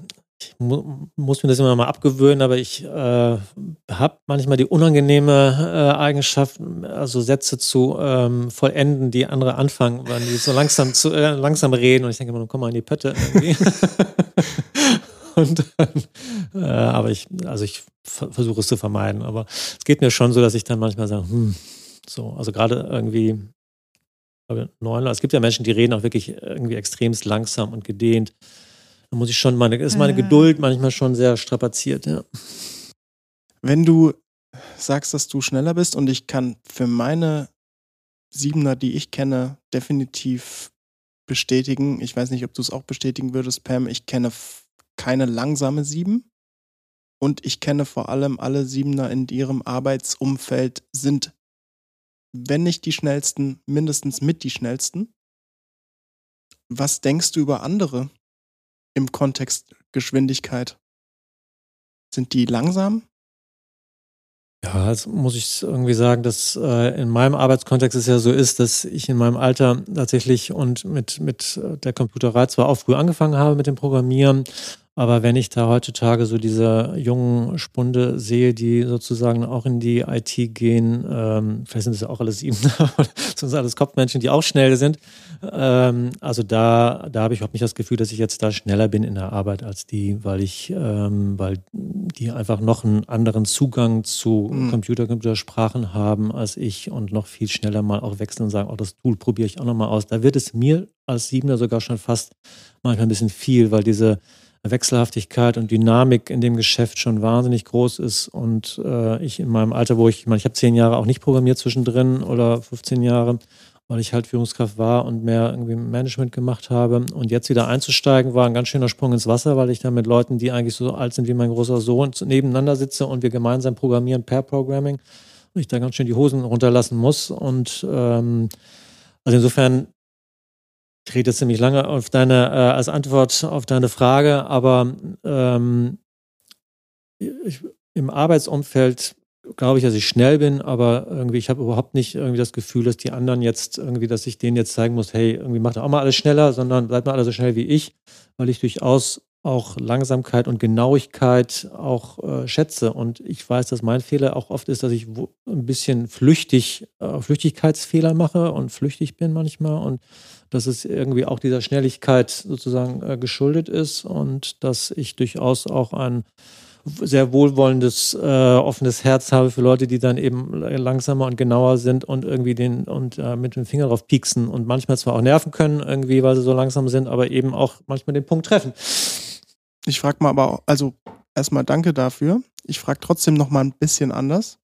C: ich mu muss mir das immer mal abgewöhnen, aber ich äh, habe manchmal die unangenehme äh, Eigenschaft, also Sätze zu ähm, vollenden, die andere anfangen, weil die so langsam zu äh, langsam reden und ich denke immer, komm mal in die Pötte irgendwie. und dann, äh, aber ich, also ich versuche es zu vermeiden, aber es geht mir schon so, dass ich dann manchmal sage, hm, so, also gerade irgendwie es gibt ja Menschen, die reden auch wirklich irgendwie extremst langsam und gedehnt. Da muss ich schon, meine, ist meine Geduld manchmal schon sehr strapaziert, ja.
A: Wenn du sagst, dass du schneller bist und ich kann für meine Siebener, die ich kenne, definitiv bestätigen. Ich weiß nicht, ob du es auch bestätigen würdest, Pam. Ich kenne keine langsame Sieben. Und ich kenne vor allem alle Siebener in ihrem Arbeitsumfeld sind, wenn nicht die schnellsten, mindestens mit die schnellsten. Was denkst du über andere? Im Kontext Geschwindigkeit? Sind die langsam?
C: Ja, jetzt muss ich irgendwie sagen, dass äh, in meinem Arbeitskontext es ja so ist, dass ich in meinem Alter tatsächlich und mit, mit der Computerei zwar auch früh angefangen habe mit dem Programmieren, aber wenn ich da heutzutage so diese jungen Spunde sehe, die sozusagen auch in die IT gehen, ähm, vielleicht sind es ja auch alles sieben, sind alles Kopfmenschen, die auch schnell sind. Ähm, also da, da habe ich überhaupt nicht das Gefühl, dass ich jetzt da schneller bin in der Arbeit als die, weil ich, ähm, weil die einfach noch einen anderen Zugang zu mhm. Computer, Computersprachen haben als ich und noch viel schneller mal auch wechseln und sagen, oh, das Tool probiere ich auch nochmal aus. Da wird es mir als Siebener sogar schon fast manchmal ein bisschen viel, weil diese Wechselhaftigkeit und Dynamik in dem Geschäft schon wahnsinnig groß ist und äh, ich in meinem Alter, wo ich, ich meine, ich habe zehn Jahre auch nicht programmiert zwischendrin oder 15 Jahre, weil ich halt Führungskraft war und mehr irgendwie Management gemacht habe. Und jetzt wieder einzusteigen, war ein ganz schöner Sprung ins Wasser, weil ich da mit Leuten, die eigentlich so alt sind wie mein großer Sohn, nebeneinander sitze und wir gemeinsam programmieren per Programming und ich da ganz schön die Hosen runterlassen muss. Und ähm, also insofern ich rede ziemlich lange auf deine, äh, als Antwort auf deine Frage, aber ähm, ich, im Arbeitsumfeld glaube ich, dass ich schnell bin, aber irgendwie, ich habe überhaupt nicht irgendwie das Gefühl, dass die anderen jetzt irgendwie, dass ich denen jetzt zeigen muss, hey, irgendwie macht auch mal alles schneller, sondern bleibt mal alle so schnell wie ich, weil ich durchaus auch Langsamkeit und Genauigkeit auch äh, schätze. Und ich weiß, dass mein Fehler auch oft ist, dass ich ein bisschen flüchtig, äh, Flüchtigkeitsfehler mache und flüchtig bin manchmal und dass es irgendwie auch dieser Schnelligkeit sozusagen äh, geschuldet ist und dass ich durchaus auch ein sehr wohlwollendes, äh, offenes Herz habe für Leute, die dann eben langsamer und genauer sind und irgendwie den und äh, mit dem Finger drauf pieksen und manchmal zwar auch nerven können, irgendwie, weil sie so langsam sind, aber eben auch manchmal den Punkt treffen.
A: Ich frage mal aber, also erstmal danke dafür. Ich frage trotzdem noch mal ein bisschen anders.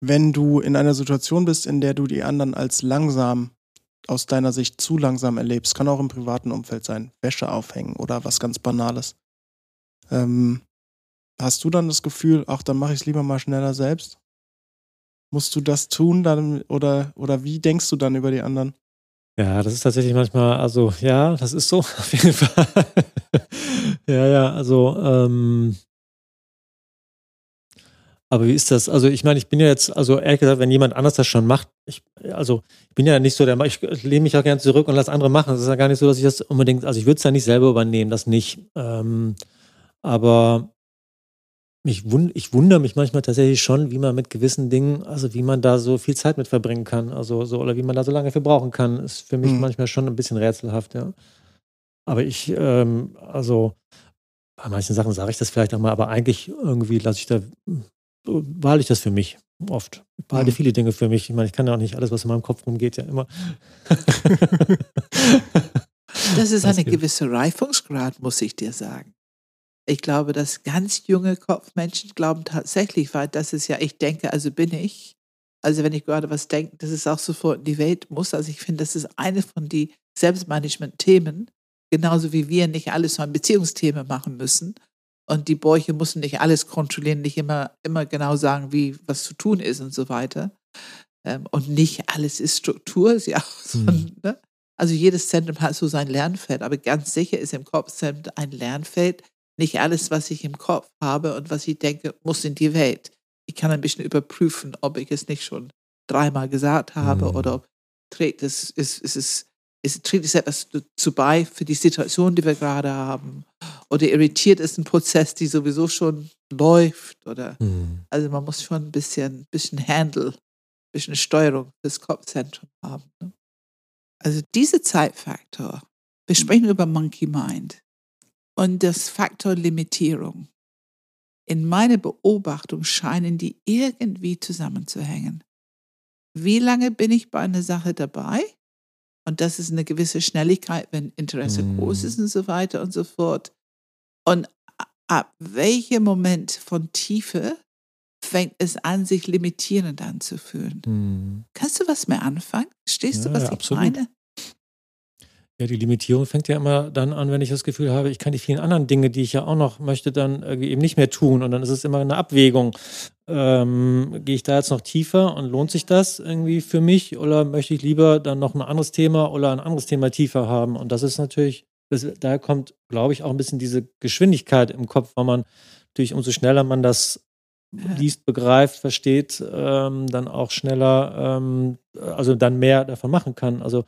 A: Wenn du in einer Situation bist, in der du die anderen als langsam aus deiner Sicht zu langsam erlebst, kann auch im privaten Umfeld sein, Wäsche aufhängen oder was ganz Banales. Ähm, hast du dann das Gefühl, ach, dann mache ich es lieber mal schneller selbst? Musst du das tun dann oder, oder wie denkst du dann über die anderen?
C: Ja, das ist tatsächlich manchmal, also ja, das ist so, auf jeden Fall. ja, ja, also ähm, aber wie ist das? Also ich meine, ich bin ja jetzt, also ehrlich gesagt, wenn jemand anders das schon macht, ich, also ich bin ja nicht so der, ich lehne mich auch gerne zurück und lasse andere machen. Das ist ja gar nicht so, dass ich das unbedingt, also ich würde es ja nicht selber übernehmen, das nicht. Ähm, aber mich wund, ich wundere mich manchmal tatsächlich schon, wie man mit gewissen Dingen, also wie man da so viel Zeit mit verbringen kann, also so, oder wie man da so lange für brauchen kann, ist für mich mhm. manchmal schon ein bisschen rätselhaft, ja. Aber ich, ähm, also bei manchen Sachen sage ich das vielleicht auch mal, aber eigentlich irgendwie lasse ich da behalte ich das für mich oft. Ich behalte mhm. viele Dinge für mich. Ich meine, ich kann ja auch nicht alles, was in meinem Kopf rumgeht, ja immer.
B: das ist eine gewisse Reifungsgrad, muss ich dir sagen. Ich glaube, dass ganz junge Kopfmenschen glauben tatsächlich, weil das ist ja, ich denke, also bin ich. Also wenn ich gerade was denke, dass es auch sofort in die Welt muss. Also ich finde, das ist eine von die Selbstmanagement-Themen. Genauso wie wir nicht alles so ein Beziehungsthema machen müssen und die Bäuche müssen nicht alles kontrollieren, nicht immer, immer genau sagen, wie was zu tun ist und so weiter. Ähm, und nicht alles ist Struktur, ist ja auch so, mhm. ne? Also jedes Zentrum hat so sein Lernfeld, aber ganz sicher ist im Kopfzentrum ein Lernfeld. Nicht alles, was ich im Kopf habe und was ich denke, muss in die Welt. Ich kann ein bisschen überprüfen, ob ich es nicht schon dreimal gesagt habe mhm. oder ob trägt es, ist, ist, ist, ist, trägt es etwas dazu bei für die Situation, die wir gerade haben oder irritiert ist ein Prozess, die sowieso schon läuft oder mhm. also man muss schon ein bisschen, bisschen Handle, ein bisschen Steuerung fürs Kopfzentrum haben. Ne? Also dieser Zeitfaktor, wir sprechen über Monkey Mind und das Faktor Limitierung. In meiner Beobachtung scheinen die irgendwie zusammenzuhängen. Wie lange bin ich bei einer Sache dabei? Und das ist eine gewisse Schnelligkeit, wenn Interesse mm. groß ist und so weiter und so fort. Und ab welchem Moment von Tiefe fängt es an, sich limitierend anzufühlen? Hm. Kannst du was mehr anfangen? Stehst ja, du, was ja, ich meine?
C: Ja, die Limitierung fängt ja immer dann an, wenn ich das Gefühl habe, ich kann die vielen anderen Dinge, die ich ja auch noch möchte, dann eben nicht mehr tun. Und dann ist es immer eine Abwägung. Ähm, gehe ich da jetzt noch tiefer und lohnt sich das irgendwie für mich? Oder möchte ich lieber dann noch ein anderes Thema oder ein anderes Thema tiefer haben? Und das ist natürlich das, daher kommt, glaube ich, auch ein bisschen diese Geschwindigkeit im Kopf, weil man natürlich, umso schneller man das liest, begreift, versteht, ähm, dann auch schneller, ähm, also dann mehr davon machen kann. Also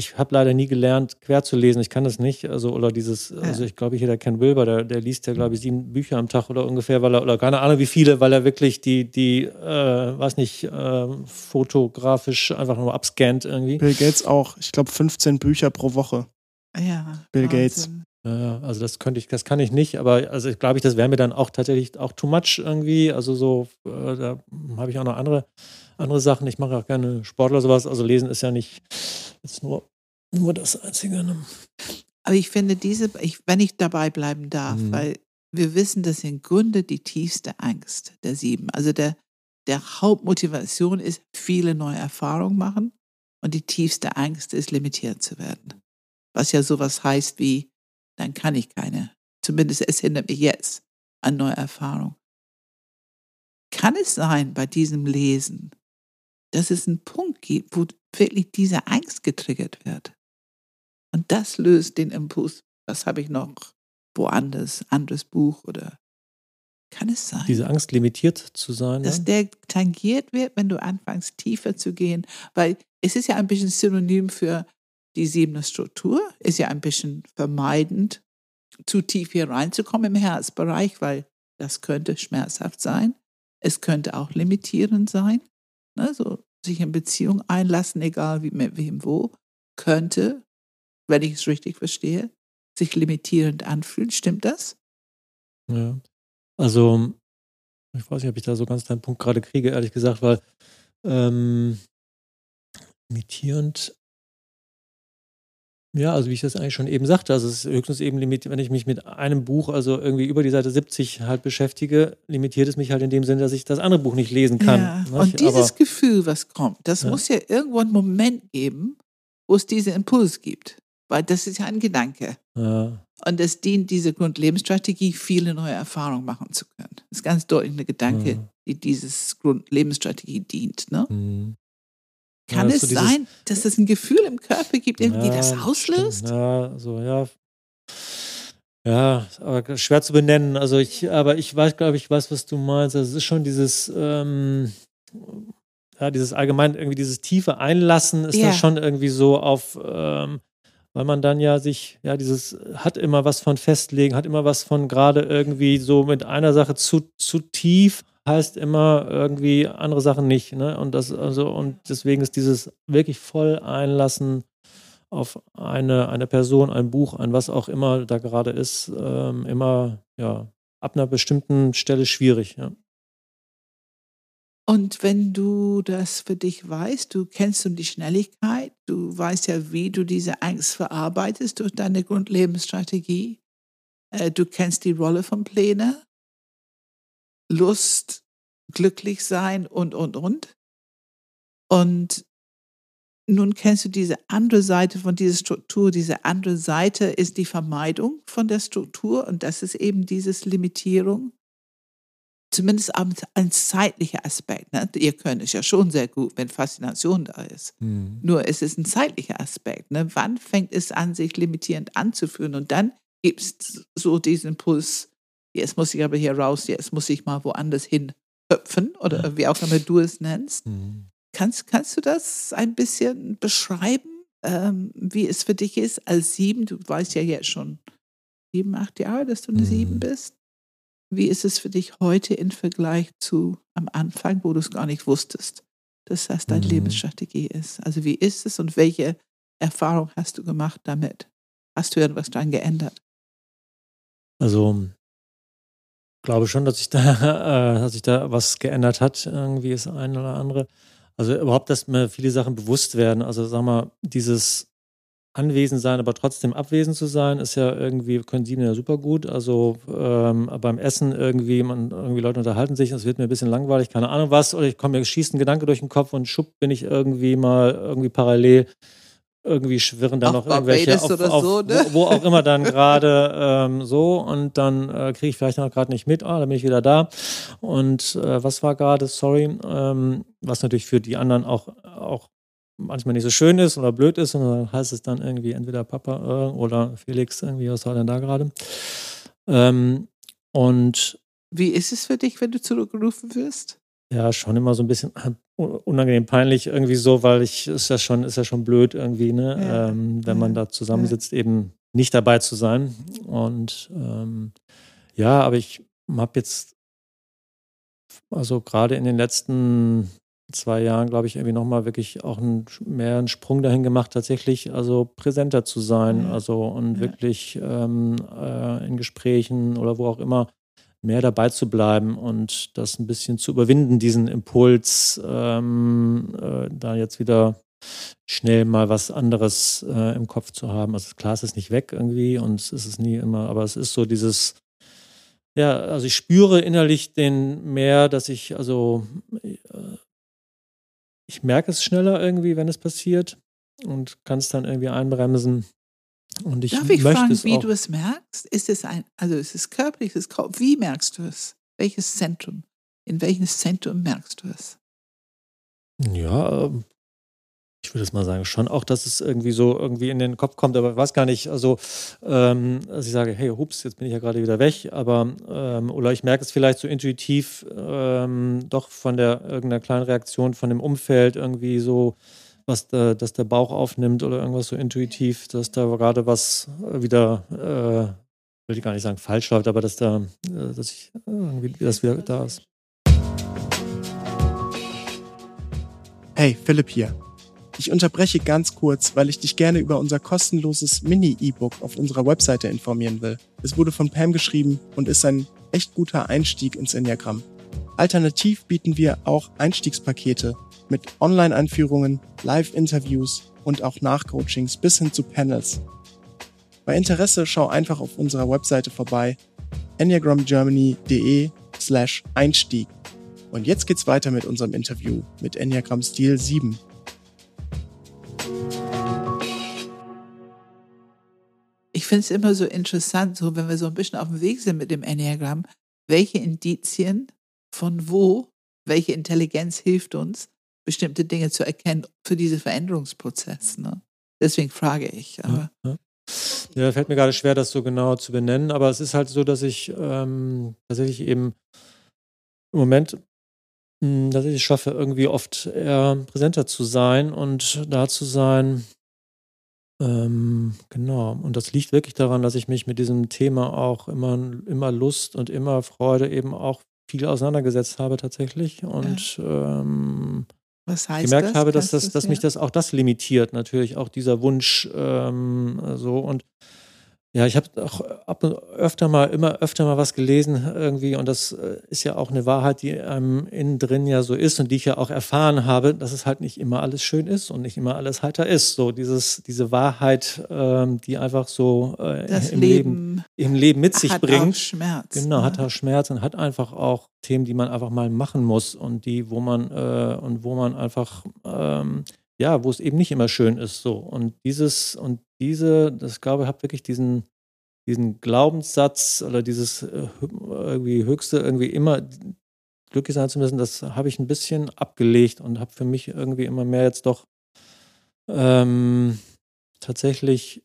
C: ich habe leider nie gelernt, quer zu lesen. Ich kann das nicht. Also, oder dieses, also ich glaube, jeder kennt Wilber, der, der liest ja, glaube ich, sieben Bücher am Tag oder ungefähr, weil er, oder keine Ahnung wie viele, weil er wirklich die, die, äh, weiß nicht, äh, fotografisch einfach nur abscannt irgendwie.
A: Bill Gates auch, ich glaube, 15 Bücher pro Woche.
B: Ja.
A: Bill Gates.
C: Ja, also das könnte ich, das kann ich nicht, aber also glaube ich, das wäre mir dann auch tatsächlich auch too much irgendwie. Also so, äh, da habe ich auch noch andere, andere Sachen. Ich mache auch gerne Sport oder sowas. Also lesen ist ja nicht ist nur, nur das Einzige. Ne?
B: Aber ich finde diese, ich, wenn ich dabei bleiben darf, mhm. weil wir wissen, dass im Grunde die tiefste Angst der sieben, also der, der Hauptmotivation ist, viele neue Erfahrungen machen und die tiefste Angst ist, limitiert zu werden. Was ja sowas heißt wie, dann kann ich keine. Zumindest es hindert mich jetzt an neue Erfahrung. Kann es sein bei diesem Lesen, dass es einen Punkt gibt, wo wirklich diese Angst getriggert wird? Und das löst den Impuls. Was habe ich noch woanders, anderes Buch oder kann es sein?
C: Diese Angst limitiert zu sein.
B: Dass
C: ja?
B: der tangiert wird, wenn du anfängst tiefer zu gehen, weil es ist ja ein bisschen synonym für die siebene Struktur, ist ja ein bisschen vermeidend, zu tief hier reinzukommen im Herzbereich, weil das könnte schmerzhaft sein. Es könnte auch limitierend sein. Ne, so sich in Beziehung einlassen, egal wie, mit wem wo, könnte, wenn ich es richtig verstehe, sich limitierend anfühlen. Stimmt das?
C: Ja. Also, ich weiß nicht, ob ich da so ganz deinen Punkt gerade kriege, ehrlich gesagt, weil ähm, limitierend ja, also wie ich das eigentlich schon eben sagte, also es ist höchstens eben limitiert, wenn ich mich mit einem Buch, also irgendwie über die Seite 70 halt beschäftige, limitiert es mich halt in dem Sinne, dass ich das andere Buch nicht lesen kann. Ja.
B: Und dieses Aber, Gefühl, was kommt, das ja. muss ja irgendwo einen Moment geben, wo es diesen Impuls gibt. Weil das ist ja ein Gedanke. Ja. Und es dient diese Grundlebensstrategie, viele neue Erfahrungen machen zu können. Das ist ganz deutlich eine Gedanke, die dieses Grundlebensstrategie dient. Ne? Mhm. Kann ja, es so sein, dass es ein Gefühl im Körper gibt, irgendwie ja, das auslöst?
C: Ja, so, ja. Ja, aber schwer zu benennen. Also ich, aber ich weiß, glaube ich, weiß, was du meinst. Also es ist schon dieses, ähm, ja, dieses allgemein irgendwie dieses tiefe Einlassen ist ja. dann schon irgendwie so auf, ähm, weil man dann ja sich, ja, dieses hat immer was von festlegen, hat immer was von gerade irgendwie so mit einer Sache zu, zu tief heißt immer irgendwie andere Sachen nicht. Ne? Und das, also, und deswegen ist dieses wirklich voll einlassen auf eine, eine Person, ein Buch, ein was auch immer da gerade ist, ähm, immer ja, ab einer bestimmten Stelle schwierig. Ja.
B: Und wenn du das für dich weißt, du kennst um die Schnelligkeit, du weißt ja, wie du diese Angst verarbeitest durch deine Grundlebensstrategie, äh, du kennst die Rolle von Pläne, Lust, glücklich sein und, und, und. Und nun kennst du diese andere Seite von dieser Struktur. Diese andere Seite ist die Vermeidung von der Struktur und das ist eben dieses Limitierung. Zumindest ein zeitlicher Aspekt. Ne? Ihr könnt es ja schon sehr gut, wenn Faszination da ist. Mhm. Nur es ist ein zeitlicher Aspekt. Ne? Wann fängt es an, sich limitierend anzufühlen? Und dann gibt es so diesen Puls, jetzt muss ich aber hier raus, jetzt muss ich mal woanders hin hüpfen oder ja. wie auch immer du es nennst. Mhm. Kannst, kannst du das ein bisschen beschreiben, ähm, wie es für dich ist als sieben? Du weißt ja jetzt schon sieben, acht Jahre, dass du eine mhm. sieben bist. Wie ist es für dich heute im Vergleich zu am Anfang, wo du es gar nicht wusstest, dass das deine mhm. Lebensstrategie ist? Also wie ist es und welche Erfahrung hast du gemacht damit? Hast du irgendwas dran geändert?
C: Also glaube schon, dass sich da, äh, dass sich da was geändert hat, irgendwie das eine oder andere. Also überhaupt, dass mir viele Sachen bewusst werden. Also sag mal, dieses anwesend sein, aber trotzdem abwesend zu sein, ist ja irgendwie, können sieben ja super gut. Also ähm, beim Essen irgendwie, man, irgendwie Leute unterhalten sich, es wird mir ein bisschen langweilig, keine Ahnung was, oder ich komme mir schießt ein Gedanke durch den Kopf und schupp bin ich irgendwie mal irgendwie parallel irgendwie schwirren dann noch irgendwelche auf, auf so, ne? wo, wo, auch immer dann gerade ähm, so und dann äh, kriege ich vielleicht noch gerade nicht mit, ah, dann bin ich wieder da und äh, was war gerade, sorry, ähm, was natürlich für die anderen auch, auch manchmal nicht so schön ist oder blöd ist und dann heißt es dann irgendwie entweder Papa äh, oder Felix irgendwie, was war denn da gerade ähm, und
B: Wie ist es für dich, wenn du zurückgerufen wirst?
C: Ja, schon immer so ein bisschen unangenehm peinlich irgendwie so, weil ich ist ja schon ist ja schon blöd irgendwie, ne, ja. ähm, wenn man da zusammensitzt, ja. eben nicht dabei zu sein. Und ähm, ja, aber ich habe jetzt also gerade in den letzten zwei Jahren, glaube ich, irgendwie nochmal wirklich auch ein, mehr einen Sprung dahin gemacht, tatsächlich also präsenter zu sein, ja. also und ja. wirklich ähm, äh, in Gesprächen oder wo auch immer mehr dabei zu bleiben und das ein bisschen zu überwinden, diesen Impuls, ähm, äh, da jetzt wieder schnell mal was anderes äh, im Kopf zu haben. Also klar, es ist nicht weg irgendwie und es ist nie immer, aber es ist so dieses, ja, also ich spüre innerlich den mehr, dass ich, also äh, ich merke es schneller irgendwie, wenn es passiert und kann es dann irgendwie einbremsen. Und ich
B: Darf ich
C: möchte
B: fragen,
C: es
B: wie
C: auch.
B: du es merkst? Ist es ein, also ist es körperlich, ist es Kopf? Wie merkst du es? Welches Zentrum? In welches Zentrum merkst du es?
C: Ja, ähm, ich würde es mal sagen, schon auch, dass es irgendwie so irgendwie in den Kopf kommt, aber ich weiß gar nicht, also, ähm, dass ich sage, hey, hups, jetzt bin ich ja gerade wieder weg, aber, ähm, oder ich merke es vielleicht so intuitiv ähm, doch von der irgendeiner kleinen Reaktion von dem Umfeld irgendwie so, was da, dass der Bauch aufnimmt oder irgendwas so intuitiv, dass da gerade was wieder, äh, will ich gar nicht sagen falsch läuft, aber dass da, äh, dass ich irgendwie, das wieder da ist.
A: Hey, Philipp hier. Ich unterbreche ganz kurz, weil ich dich gerne über unser kostenloses Mini-E-Book auf unserer Webseite informieren will. Es wurde von Pam geschrieben und ist ein echt guter Einstieg ins Enneagramm. Alternativ bieten wir auch Einstiegspakete mit Online-Einführungen, Live-Interviews und auch Nachcoachings bis hin zu Panels. Bei Interesse schau einfach auf unserer Webseite vorbei enneagramgermany.de slash Einstieg. Und jetzt geht's weiter mit unserem Interview mit Enneagram Stil 7.
B: Ich finde es immer so interessant, so wenn wir so ein bisschen auf dem Weg sind mit dem Enneagramm, welche Indizien von wo, welche Intelligenz hilft uns, bestimmte Dinge zu erkennen für diesen Veränderungsprozess. Ne? Deswegen frage ich. Aber
C: ja, ja. ja, fällt mir gerade schwer, das so genau zu benennen, aber es ist halt so, dass ich ähm, tatsächlich eben im Moment hm, dass ich schaffe, irgendwie oft eher präsenter zu sein und da zu sein, ähm, genau. Und das liegt wirklich daran, dass ich mich mit diesem Thema auch immer, immer Lust und immer Freude eben auch viel auseinandergesetzt habe tatsächlich. Und ja. ähm, gemerkt
B: das?
C: habe, dass, das, dass mich das auch das limitiert, natürlich auch dieser Wunsch ähm, so und ja, ich habe auch ab und öfter mal, immer öfter mal was gelesen irgendwie und das äh, ist ja auch eine Wahrheit, die einem innen drin ja so ist und die ich ja auch erfahren habe, dass es halt nicht immer alles schön ist und nicht immer alles heiter ist. So dieses, diese Wahrheit, ähm, die einfach so äh,
B: das
C: im
B: Leben,
C: Leben, im Leben mit sich
B: hat
C: bringt.
B: Auch Schmerz.
C: Genau,
B: ne?
C: hat auch Schmerz und hat einfach auch Themen, die man einfach mal machen muss und die, wo man äh, und wo man einfach ähm, ja, wo es eben nicht immer schön ist so. Und dieses und diese, das glaube ich, habe wirklich diesen diesen Glaubenssatz oder dieses äh, irgendwie höchste irgendwie immer glücklich sein zu müssen, das habe ich ein bisschen abgelegt und habe für mich irgendwie immer mehr jetzt doch ähm, tatsächlich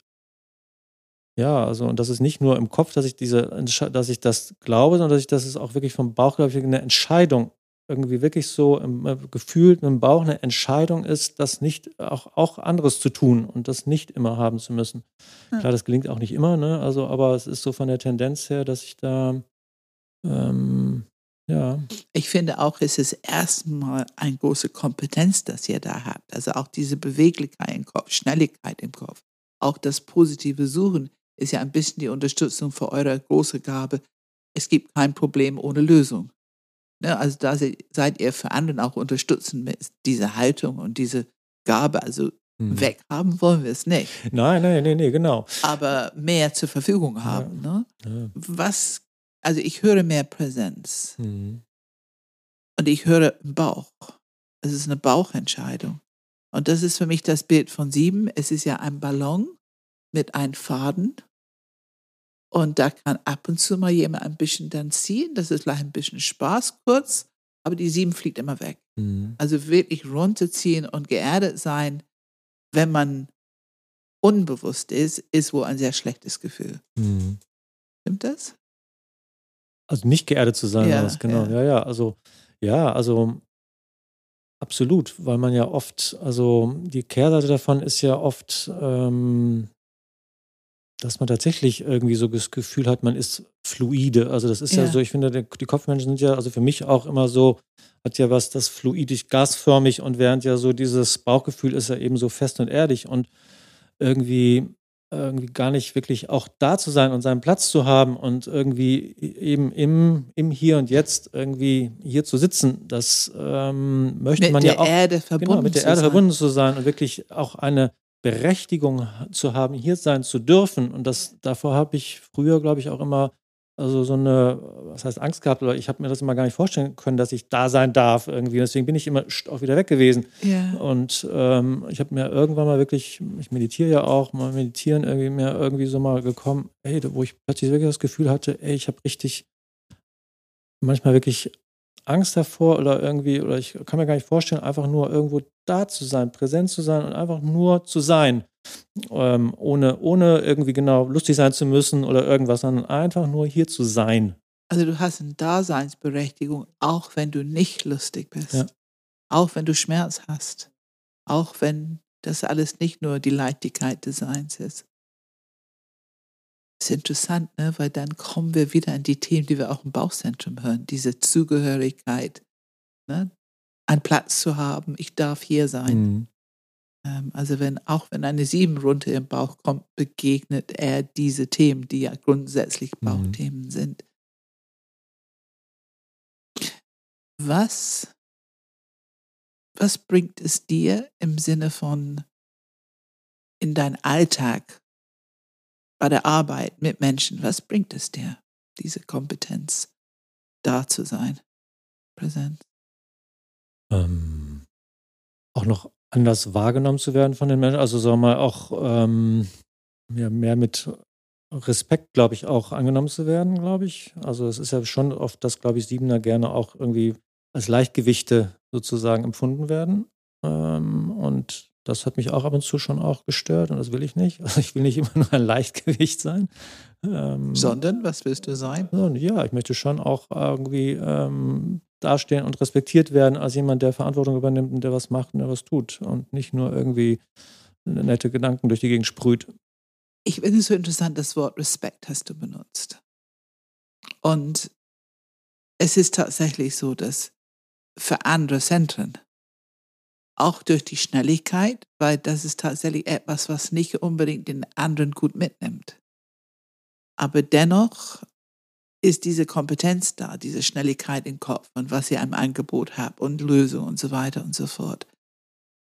C: ja, also und das ist nicht nur im Kopf, dass ich diese, dass ich das glaube, sondern dass ich, das ist auch wirklich vom Bauch, glaube ich, eine Entscheidung irgendwie wirklich so im, äh, gefühlt mit dem Bauch eine Entscheidung ist, das nicht auch, auch anderes zu tun und das nicht immer haben zu müssen. Ja. Klar, das gelingt auch nicht immer, ne? Also, aber es ist so von der Tendenz her, dass ich da ähm, ja.
B: Ich finde auch, es ist erstmal eine große Kompetenz, das ihr da habt. Also auch diese Beweglichkeit im Kopf, Schnelligkeit im Kopf. Auch das positive Suchen ist ja ein bisschen die Unterstützung für eure große Gabe. Es gibt kein Problem ohne Lösung. Ne, also da seid ihr für anderen auch unterstützend mit dieser Haltung und diese Gabe. Also hm. weghaben wollen wir es nicht.
C: Nein, nein, nein, nee, genau.
B: Aber mehr zur Verfügung haben.
C: Ja.
B: Ne?
C: Ja.
B: Was, also ich höre mehr Präsenz.
C: Hm.
B: Und ich höre Bauch. Es ist eine Bauchentscheidung. Und das ist für mich das Bild von sieben. Es ist ja ein Ballon mit einem Faden und da kann ab und zu mal jemand ein bisschen dann ziehen. Das ist vielleicht ein bisschen Spaß kurz, aber die sieben fliegt immer weg.
C: Mhm.
B: Also wirklich runterziehen und geerdet sein, wenn man unbewusst ist, ist wohl ein sehr schlechtes Gefühl.
C: Mhm.
B: Stimmt das?
C: Also nicht geerdet zu sein,
B: Ja,
C: was, genau.
B: ja.
C: Ja, ja, also, ja, also absolut, weil man ja oft, also die Kehrseite davon ist ja oft, ähm, dass man tatsächlich irgendwie so das Gefühl hat, man ist fluide. Also das ist ja,
B: Ja.
C: so, ich finde, die Kopfmenschen sind ja, also für mich auch immer so, hat ja was, das fluidisch gasförmig und während ja so dieses Bauchgefühl ist ja eben so fest und erdig und irgendwie irgendwie gar nicht wirklich auch da zu sein und seinen Platz zu haben und irgendwie eben im, im Hier und Jetzt irgendwie hier zu sitzen, das ähm, möchte
B: Mit
C: man ja auch
B: Erde verbunden
C: genau, mit der Erde
B: sein.
C: verbunden zu sein und wirklich auch eine Berechtigung zu haben, hier sein zu dürfen. Und das davor habe ich früher, glaube ich, auch immer also so eine, was heißt Angst gehabt, oder ich habe mir das immer gar nicht vorstellen können, dass ich da sein darf irgendwie. Deswegen bin ich immer auch wieder weg gewesen.
B: Ja.
C: Und ähm, ich habe mir irgendwann mal wirklich, ich meditiere ja auch, mal meditieren irgendwie mir irgendwie so mal gekommen, ey, wo ich plötzlich wirklich das Gefühl hatte, ey, ich habe richtig manchmal wirklich Angst davor oder irgendwie, oder ich kann mir gar nicht vorstellen, einfach nur irgendwo da zu sein, präsent zu sein und einfach nur zu sein. Ähm, ohne, ohne irgendwie genau lustig sein zu müssen oder irgendwas, sondern einfach nur hier zu sein.
B: Also du hast eine Daseinsberechtigung, auch wenn du nicht lustig bist.
C: Ja.
B: Auch wenn du Schmerz hast. Auch wenn das alles nicht nur die Leichtigkeit des Seins ist. Ist interessant, ne? weil dann kommen wir wieder an die Themen, die wir auch im Bauchzentrum hören. Diese Zugehörigkeit. Ne? Einen Platz zu haben, ich darf hier sein.
C: Mhm.
B: Ähm, Also wenn auch wenn eine sieben runter im Bauch kommt, begegnet er diese Themen, die ja grundsätzlich
C: Mhm.
B: Bauchthemen sind. Was, was bringt es dir im Sinne von in deinen Alltag, bei der Arbeit mit Menschen, was bringt es dir, diese Kompetenz, da zu sein, präsent?
C: ähm, auch noch anders wahrgenommen zu werden von den Menschen. Also sagen wir mal auch ähm, ja, mehr mit Respekt, glaube ich, auch angenommen zu werden, glaube ich. Also es ist ja schon oft, dass, glaube ich, Siebener gerne auch irgendwie als Leichtgewichte sozusagen empfunden werden. Ähm, und das hat mich auch ab und zu schon auch gestört und das will ich nicht. Also ich will nicht immer nur ein Leichtgewicht sein. Ähm,
B: Sondern, was willst du sein?
C: ja, ich möchte schon auch irgendwie ähm, dastehen und respektiert werden als jemand, der Verantwortung übernimmt und der was macht und der was tut und nicht nur irgendwie nette Gedanken durch die Gegend sprüht.
B: Ich finde es so interessant, das Wort Respekt hast du benutzt. Und es ist tatsächlich so, dass für andere Zentren, auch durch die Schnelligkeit, weil das ist tatsächlich etwas, was nicht unbedingt den anderen gut mitnimmt. Aber dennoch ist diese Kompetenz da, diese Schnelligkeit im Kopf und was ihr im Angebot habt und Lösungen und so weiter und so fort.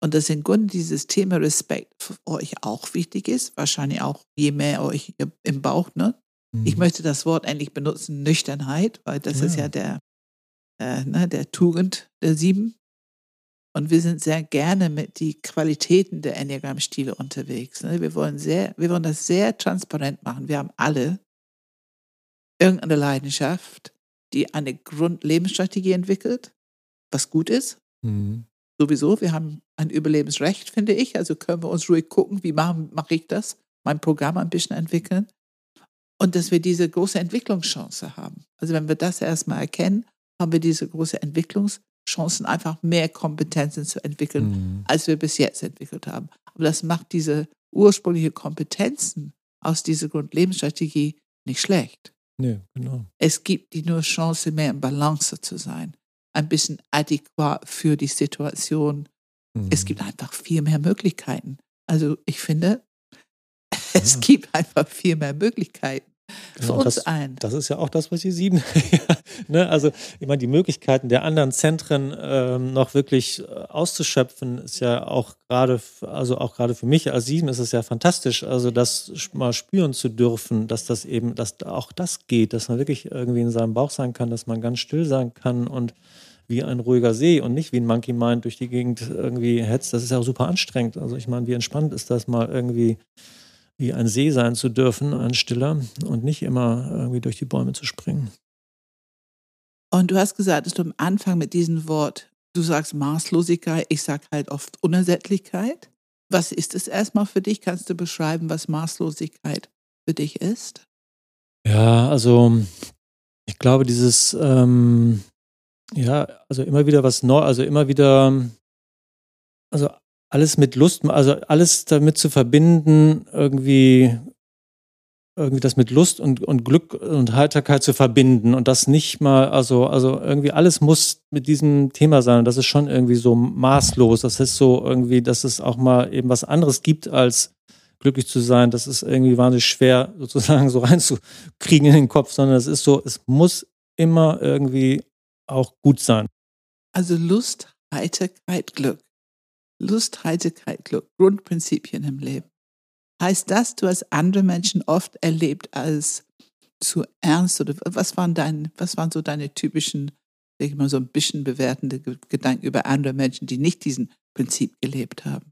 B: Und dass im Grunde dieses Thema Respekt für euch auch wichtig ist, wahrscheinlich auch je mehr euch im Bauch, ne? Ich möchte das Wort endlich benutzen, Nüchternheit, weil das ist
C: Ja.
B: ja der, äh, ne, der Tugend der Sieben. Und wir sind sehr gerne mit die Qualitäten der Enneagramm-Stile unterwegs. Ne? Wir, wollen sehr, wir wollen das sehr transparent machen. Wir haben alle irgendeine Leidenschaft, die eine Grundlebensstrategie entwickelt, was gut ist,
C: Mhm.
B: sowieso. Wir haben ein Überlebensrecht, finde ich. Also können wir uns ruhig gucken, wie mache mach ich das, mein Programm ein bisschen entwickeln. Und dass wir diese große Entwicklungschance haben. Also wenn wir das erstmal erkennen, haben wir diese große Entwicklungschancen, einfach mehr Kompetenzen zu entwickeln,
C: Mhm.
B: als wir bis jetzt entwickelt haben. Aber das macht diese ursprüngliche Kompetenzen aus dieser Grundlebensstrategie nicht schlecht.
C: Nee, genau.
B: Es gibt die nur Chance, mehr im Balance zu sein, ein bisschen adäquat für die Situation.
C: Mhm.
B: Es gibt einfach viel mehr Möglichkeiten. Also ich finde, es
C: Ja.
B: gibt einfach viel mehr Möglichkeiten für uns
C: das,
B: allen.
C: Das ist ja auch das, was die sieben. ne? Also, ich meine, die Möglichkeiten der anderen Zentren ähm, noch wirklich äh, auszuschöpfen, ist ja auch gerade, also auch gerade für mich als sieben ist es ja fantastisch. Also, das mal spüren zu dürfen, dass das eben, dass da auch das geht, dass man wirklich irgendwie in seinem Bauch sein kann, dass man ganz still sein kann und wie ein ruhiger See und nicht wie ein Monkey Mind durch die Gegend irgendwie hetzt. Das ist ja auch super anstrengend. Also, ich meine, wie entspannt ist das mal irgendwie wie ein See sein zu dürfen, ein stiller und nicht immer irgendwie durch die Bäume zu springen.
B: Und du hast gesagt, dass du am Anfang mit diesem Wort, du sagst Maßlosigkeit, ich sag halt oft Unersättlichkeit. Was ist es erstmal für dich? Kannst du beschreiben, was Maßlosigkeit für dich ist?
C: Ja, also Ich glaube, dieses, ähm, ja, also immer wieder was neu, also immer wieder, also alles mit Lust, also alles damit zu verbinden, irgendwie, irgendwie das mit Lust und, und Glück und Heiterkeit zu verbinden und das nicht mal, also, also irgendwie alles muss mit diesem Thema sein das ist schon irgendwie so maßlos. Das ist so irgendwie, dass es auch mal eben was anderes gibt als glücklich zu sein. Das ist irgendwie wahnsinnig schwer sozusagen so reinzukriegen in den Kopf, sondern es ist so, es muss immer irgendwie auch gut sein.
B: Also Lust, Heiterkeit, Glück. Lust, Glück, Grundprinzipien im Leben. Heißt das, du hast andere Menschen oft erlebt als zu ernst oder was waren deine, was waren so deine typischen, denke ich mal, so ein bisschen bewertende Gedanken über andere Menschen, die nicht diesen Prinzip gelebt haben?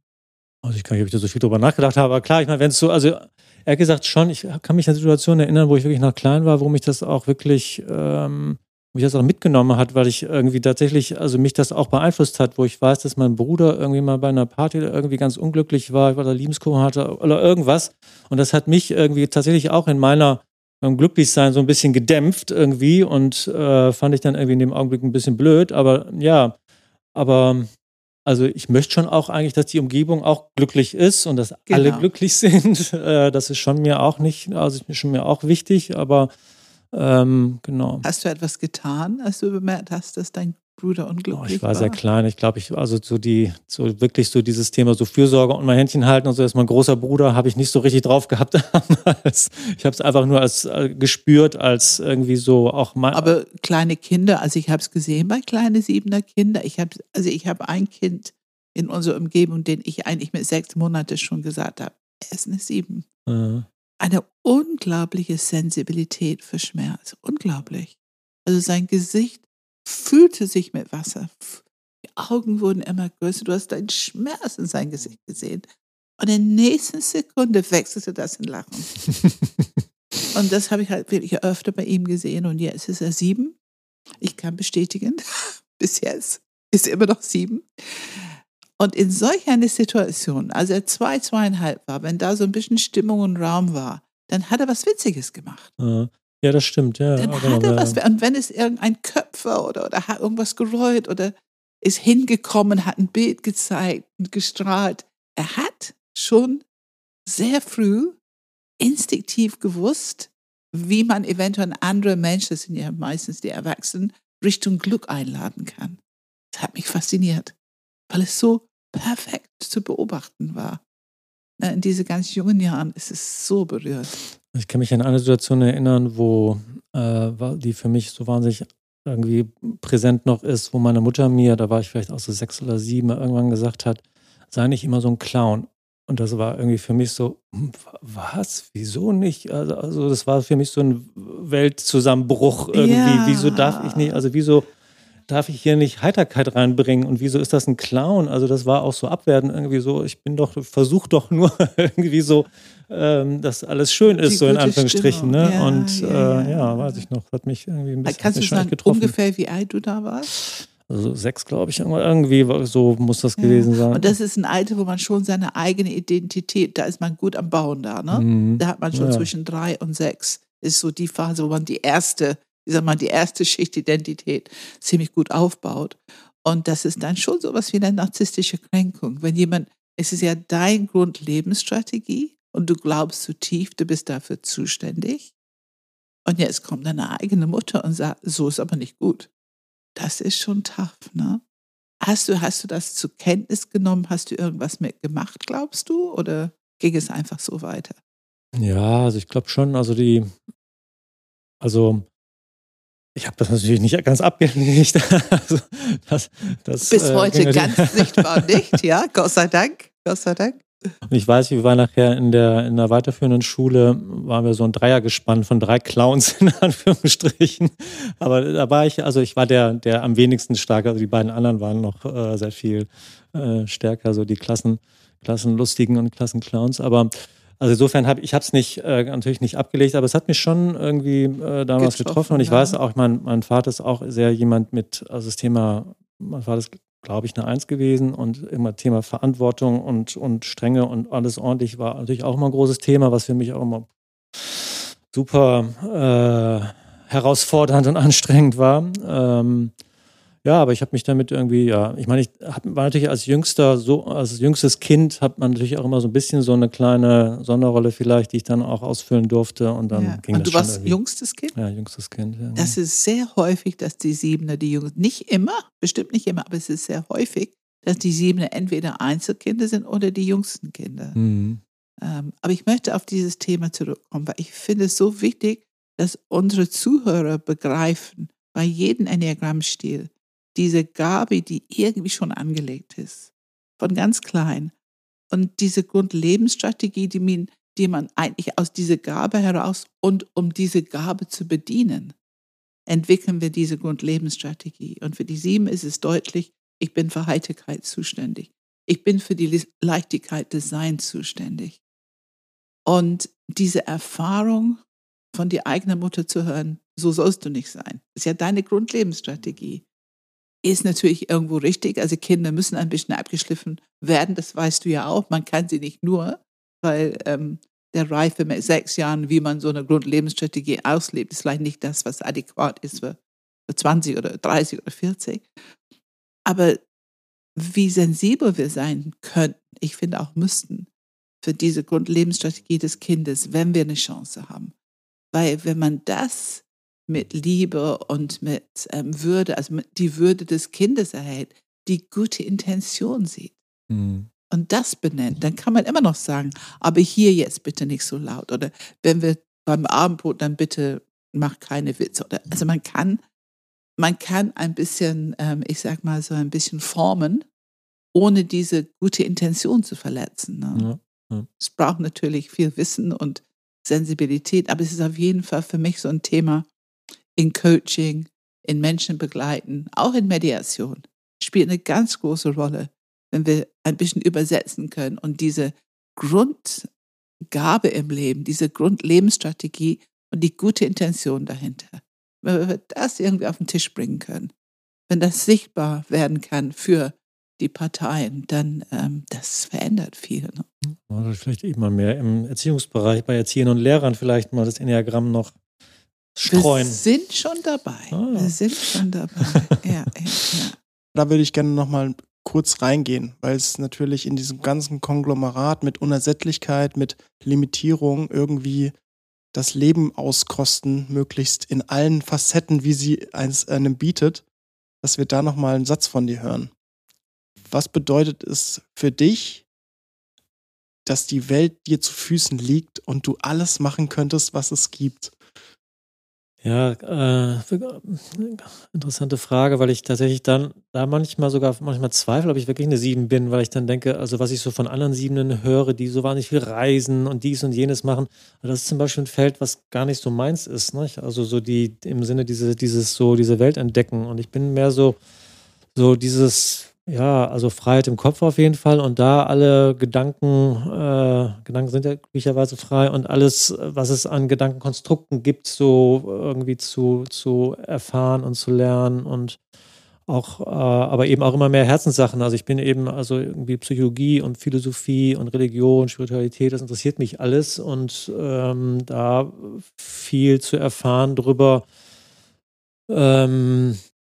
C: Also ich kann nicht, ob ich da so viel drüber nachgedacht habe, aber klar, ich meine, wenn es so, also ehrlich gesagt schon, ich kann mich an Situationen erinnern, wo ich wirklich noch klein war, wo mich das auch wirklich ähm, mich das auch mitgenommen hat, weil ich irgendwie tatsächlich, also mich das auch beeinflusst hat, wo ich weiß, dass mein Bruder irgendwie mal bei einer Party irgendwie ganz unglücklich war, weil er Liebeskummer hatte oder irgendwas. Und das hat mich irgendwie tatsächlich auch in meiner beim Glücklichsein so ein bisschen gedämpft irgendwie und äh, fand ich dann irgendwie in dem Augenblick ein bisschen blöd. Aber ja, aber also ich möchte schon auch eigentlich, dass die Umgebung auch glücklich ist und dass genau. alle glücklich sind. Äh, das ist schon mir auch nicht, also ist schon mir auch wichtig, aber ähm, genau.
B: Hast du etwas getan, als du bemerkt hast, dass dein Bruder unglücklich
C: oh, ich war? sehr klein. Ich glaube, ich, also so die, so wirklich so dieses Thema so Fürsorge und mein Händchen halten und so, ist mein großer Bruder, habe ich nicht so richtig drauf gehabt damals. Ich habe es einfach nur als äh, gespürt, als irgendwie so auch
B: mal. Aber kleine Kinder, also ich habe es gesehen bei kleine siebener Kinder. Ich habe, also ich habe ein Kind in unserer Umgebung, den ich eigentlich mit sechs Monaten schon gesagt habe, er ist eine sieben. Ja eine unglaubliche Sensibilität für Schmerz. Unglaublich. Also sein Gesicht fühlte sich mit Wasser. Die Augen wurden immer größer. Du hast deinen Schmerz in sein Gesicht gesehen. Und in der nächsten Sekunde wechselte das in Lachen. und das habe ich halt wirklich öfter bei ihm gesehen. Und jetzt ist er sieben. Ich kann bestätigen, bis jetzt ist er immer noch sieben. Und in solch einer Situation, als er zwei, zweieinhalb war, wenn da so ein bisschen Stimmung und Raum war, dann hat er was Witziges gemacht.
C: Ja, das stimmt, ja.
B: Dann genau, hat er was, und wenn es irgendein Köpfer oder, oder hat irgendwas gereut oder ist hingekommen, hat ein Bild gezeigt und gestrahlt, er hat schon sehr früh instinktiv gewusst, wie man eventuell andere Menschen, das sind ja meistens die Erwachsenen, Richtung Glück einladen kann. Das hat mich fasziniert, weil es so perfekt zu beobachten war. In diesen ganz jungen Jahren ist es so berührt.
C: Ich kann mich an eine Situation erinnern, wo äh, die für mich so wahnsinnig irgendwie präsent noch ist, wo meine Mutter mir, da war ich vielleicht auch so sechs oder sieben, irgendwann gesagt hat, sei nicht immer so ein Clown. Und das war irgendwie für mich so, hm, was? Wieso nicht? Also, also das war für mich so ein Weltzusammenbruch irgendwie. Ja. Wieso darf ich nicht? Also wieso darf ich hier nicht Heiterkeit reinbringen und wieso ist das ein Clown? Also das war auch so abwertend irgendwie so, ich bin doch, versuch doch nur irgendwie so, ähm, dass alles schön ist, Die so in Anführungsstrichen. Ne? Ja, und ja, äh, ja, ja, weiß ich noch, hat mich irgendwie ein bisschen
B: Kannst du sagen,
C: getroffen.
B: ungefähr wie alt du da warst?
C: Also sechs, glaube ich, irgendwie so muss das gewesen sein.
B: Und das ist ein Alter, wo man schon seine eigene Identität, da ist man gut am Bauen da, ne? Mhm. Da hat man schon zwischen drei und sechs, ist so die Phase, wo man die erste ich sag mal, die erste Schicht Identität ziemlich gut aufbaut. Und das ist dann schon sowas wie eine narzisstische Kränkung. Wenn jemand, es ist ja dein Grundlebensstrategie und du glaubst zu tief, du bist dafür zuständig. Und jetzt kommt deine eigene Mutter und sagt, so ist aber nicht gut. Das ist schon tough, ne? Hast du, hast du das zur Kenntnis genommen? Hast du irgendwas mitgemacht, glaubst du? Oder ging es einfach so weiter?
C: Ja, also ich glaube schon, also die, also ich habe das natürlich nicht ganz abgelegt. also
B: das, das, Bis äh, heute ganz sichtbar nicht, ja, Gott sei Dank, Gott sei Dank.
C: Und ich weiß, wir waren nachher in der, in der weiterführenden Schule, waren wir so ein Dreiergespann von drei Clowns in Anführungsstrichen. Aber da war ich, also ich war der, der am wenigsten stark, also die beiden anderen waren noch äh, sehr viel äh, stärker, so die Klassen, Klassenlustigen und Klassenclowns. Aber also insofern habe ich habe es nicht äh, natürlich nicht abgelegt, aber es hat mich schon irgendwie äh, damals getroffen, getroffen und ich ja. weiß auch, mein, mein Vater ist auch sehr jemand mit, also das Thema, mein Vater ist glaube ich eine Eins gewesen und immer Thema Verantwortung und und Strenge und alles ordentlich war natürlich auch immer ein großes Thema, was für mich auch immer super herausfordernd und anstrengend war. Ähm, ja, aber ich habe mich damit irgendwie, ja, ich meine, ich hab, war natürlich als jüngster, so als jüngstes Kind hat man natürlich auch immer so ein bisschen so eine kleine Sonderrolle vielleicht, die ich dann auch ausfüllen durfte und dann ja. ging und
B: das
C: du
B: warst irgendwie. jüngstes Kind?
C: Ja, jüngstes Kind. Ja.
B: Das ist sehr häufig, dass die Siebener die Jüngsten, nicht immer, bestimmt nicht immer, aber es ist sehr häufig, dass die Siebener entweder Einzelkinder sind oder die jüngsten Kinder. Mhm. Ähm, aber ich möchte auf dieses Thema zurückkommen, weil ich finde es so wichtig, dass unsere Zuhörer begreifen, bei jedem Enneagrammstil, diese Gabe, die irgendwie schon angelegt ist, von ganz klein. Und diese Grundlebensstrategie, die man, die man eigentlich aus dieser Gabe heraus und um diese Gabe zu bedienen, entwickeln wir diese Grundlebensstrategie. Und für die sieben ist es deutlich, ich bin für Heiterkeit zuständig. Ich bin für die Leichtigkeit des Seins zuständig. Und diese Erfahrung von die eigene Mutter zu hören, so sollst du nicht sein, ist ja deine Grundlebensstrategie ist natürlich irgendwo richtig. Also Kinder müssen ein bisschen abgeschliffen werden, das weißt du ja auch. Man kann sie nicht nur, weil ähm, der Reife mit sechs Jahren, wie man so eine Grundlebensstrategie auslebt, ist vielleicht nicht das, was adäquat ist für, für 20 oder 30 oder 40. Aber wie sensibel wir sein könnten, ich finde auch müssten, für diese Grundlebensstrategie des Kindes, wenn wir eine Chance haben. Weil wenn man das mit Liebe und mit ähm, Würde, also die Würde des Kindes erhält, die gute Intention sieht mhm. und das benennt, dann kann man immer noch sagen, aber hier jetzt bitte nicht so laut oder wenn wir beim Abendbrot, dann bitte mach keine Witze oder also man kann man kann ein bisschen, ähm, ich sag mal so ein bisschen formen, ohne diese gute Intention zu verletzen. Ne? Ja, ja. Es braucht natürlich viel Wissen und Sensibilität, aber es ist auf jeden Fall für mich so ein Thema, in Coaching, in Menschen begleiten, auch in Mediation, spielt eine ganz große Rolle, wenn wir ein bisschen übersetzen können und diese Grundgabe im Leben, diese Grundlebensstrategie und die gute Intention dahinter, wenn wir das irgendwie auf den Tisch bringen können, wenn das sichtbar werden kann für die Parteien, dann ähm, das verändert viel. Ne?
C: Oder vielleicht eben mal mehr im Erziehungsbereich bei Erziehern und Lehrern vielleicht mal das Enneagramm noch streuen.
B: Wir sind schon dabei. Ah. Wir sind schon dabei. ja, ja, ja.
A: Da würde ich gerne noch mal kurz reingehen, weil es natürlich in diesem ganzen Konglomerat mit Unersättlichkeit, mit Limitierung irgendwie das Leben auskosten, möglichst in allen Facetten, wie sie eins einem bietet, dass wir da noch mal einen Satz von dir hören. Was bedeutet es für dich, dass die Welt dir zu Füßen liegt und du alles machen könntest, was es gibt?
C: Ja, äh, interessante Frage, weil ich tatsächlich dann da manchmal sogar manchmal zweifle, ob ich wirklich eine Sieben bin, weil ich dann denke, also was ich so von anderen Siebenen höre, die so wahnsinnig viel reisen und dies und jenes machen, das ist zum Beispiel ein Feld, was gar nicht so meins ist, nicht? Also so die im Sinne diese dieses so diese Welt entdecken und ich bin mehr so so dieses ja, also Freiheit im Kopf auf jeden Fall und da alle Gedanken, äh, Gedanken sind ja glücklicherweise frei und alles, was es an Gedankenkonstrukten gibt, so irgendwie zu, zu erfahren und zu lernen und auch, äh, aber eben auch immer mehr Herzenssachen. Also ich bin eben, also irgendwie Psychologie und Philosophie und Religion, Spiritualität, das interessiert mich alles und ähm, da viel zu erfahren drüber, ähm,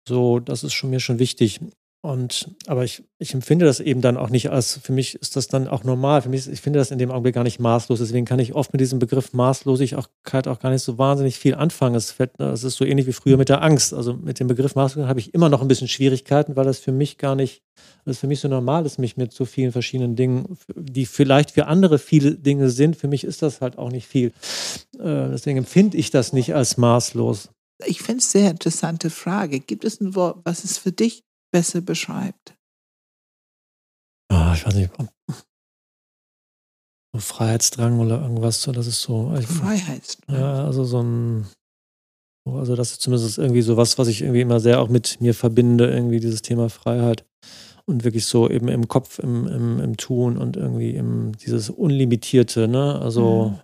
C: so, das ist schon mir schon wichtig. Und, aber ich, ich empfinde das eben dann auch nicht als, für mich ist das dann auch normal. Für mich, ich finde das in dem Augenblick gar nicht maßlos. Deswegen kann ich oft mit diesem Begriff Maßlosigkeit auch gar nicht so wahnsinnig viel anfangen. Es, es ist so ähnlich wie früher mit der Angst. Also mit dem Begriff Maßlosigkeit habe ich immer noch ein bisschen Schwierigkeiten, weil das für mich gar nicht, das für mich so normal ist, mich mit so vielen verschiedenen Dingen, die vielleicht für andere viele Dinge sind, für mich ist das halt auch nicht viel. Äh, deswegen empfinde ich das nicht als maßlos.
B: Ich finde es sehr interessante Frage. Gibt es ein Wort, was ist für dich besser beschreibt?
C: Oh, ich weiß nicht. So Freiheitsdrang oder irgendwas, so, das ist so.
B: Ich, Freiheitsdrang.
C: Ja, also so ein. Also, das ist zumindest irgendwie so was, was ich irgendwie immer sehr auch mit mir verbinde, irgendwie dieses Thema Freiheit. Und wirklich so eben im Kopf, im, im, im Tun und irgendwie im, dieses Unlimitierte, ne? Also. Mhm.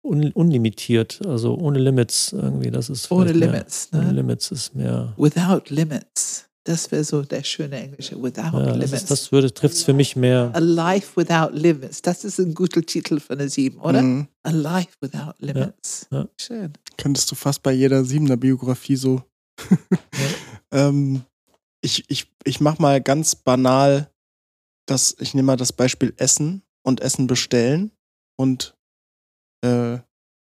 C: Un, unlimitiert, also ohne Limits irgendwie. Das ist
B: ohne Limits.
C: Mehr, ne? Ohne Limits ist mehr.
B: Without limits Das wäre so der schöne Englische. Without
C: Ja,
B: limits.
C: das, ist, das würde trifft es für mich mehr.
B: A life without limits. Das ist ein guter Titel für eine Sieben, oder?
A: Mhm.
B: A life without limits.
C: ja.
B: Schön.
A: Könntest du fast bei jeder Siebener Biografie so. ähm, ich, ich, ich mach mal ganz banal das, ich nehme mal das Beispiel Essen und Essen bestellen und äh,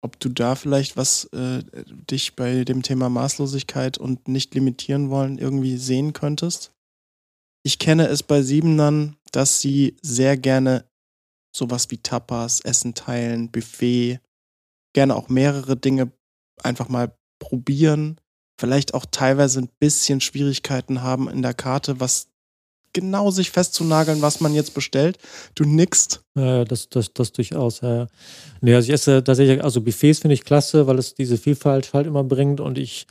A: ob du da vielleicht was äh, dich bei dem Thema Maßlosigkeit und nicht limitieren wollen irgendwie sehen könntest. Ich kenne es bei Siebenern, dass sie sehr gerne sowas wie Tapas, Essen teilen, Buffet, gerne auch mehrere Dinge einfach mal probieren, vielleicht auch teilweise ein bisschen Schwierigkeiten haben in der Karte, was genau sich festzunageln, was man jetzt bestellt. Du nickst.
C: Ja, das, das, das durchaus, ja. Nee, also ich esse tatsächlich, also Buffets finde ich klasse, weil es diese Vielfalt halt immer bringt und ich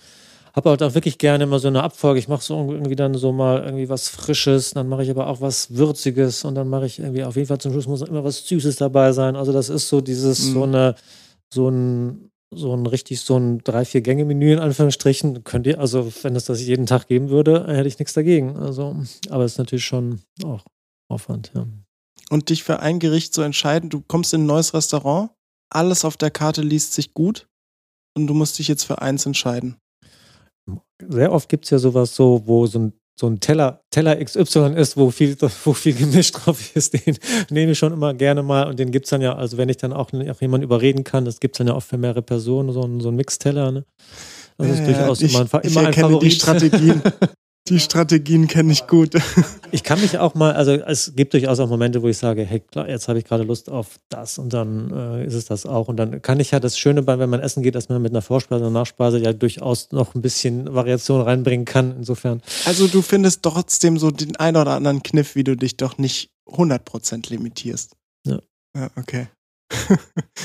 C: habe halt auch wirklich gerne immer so eine Abfolge. Ich mache so irgendwie dann so mal irgendwie was Frisches, dann mache ich aber auch was Würziges und dann mache ich irgendwie auf jeden Fall zum Schluss muss immer was Süßes dabei sein. Also das ist so dieses,
A: Mhm.
C: so eine, so ein, so ein richtig so ein drei, vier Gänge-Menü in Anführungsstrichen. Könnt ihr, also wenn es das jeden Tag geben würde, hätte ich nichts dagegen. Also, aber es ist natürlich schon auch Aufwand, ja.
A: Und dich für ein Gericht zu entscheiden, du kommst in ein neues Restaurant, alles auf der Karte liest sich gut und du musst dich jetzt für eins entscheiden.
C: sehr oft gibt es ja sowas so, wo so ein, so ein Teller, Teller XY ist, wo viel, wo viel Gemisch drauf ist, den nehme ich schon immer gerne mal und den gibt es dann ja, also wenn ich dann auch, auch jemanden überreden kann, das gibt es dann ja auch für mehrere Personen, so ein, so ein Mixteller, ne? Das ist
A: Ja,
C: durchaus
A: ich,
C: immer ein,
A: ich
C: immer ein
A: erkenne
C: Favorit.
A: die Strategien. Die Strategien kenne ich gut.
C: Ich kann mich auch mal, also es gibt durchaus auch Momente, wo ich sage, hey, klar, jetzt habe ich gerade Lust auf das und dann äh, ist es das auch. Und dann kann ich ja das Schöne bei, wenn man essen geht, dass man mit einer Vorspeise und Nachspeise ja durchaus noch ein bisschen Variation reinbringen kann. Insofern.
A: Also du findest trotzdem so den ein oder anderen Kniff, wie du dich doch nicht 100% limitierst.
C: Ja.
A: Ja, okay.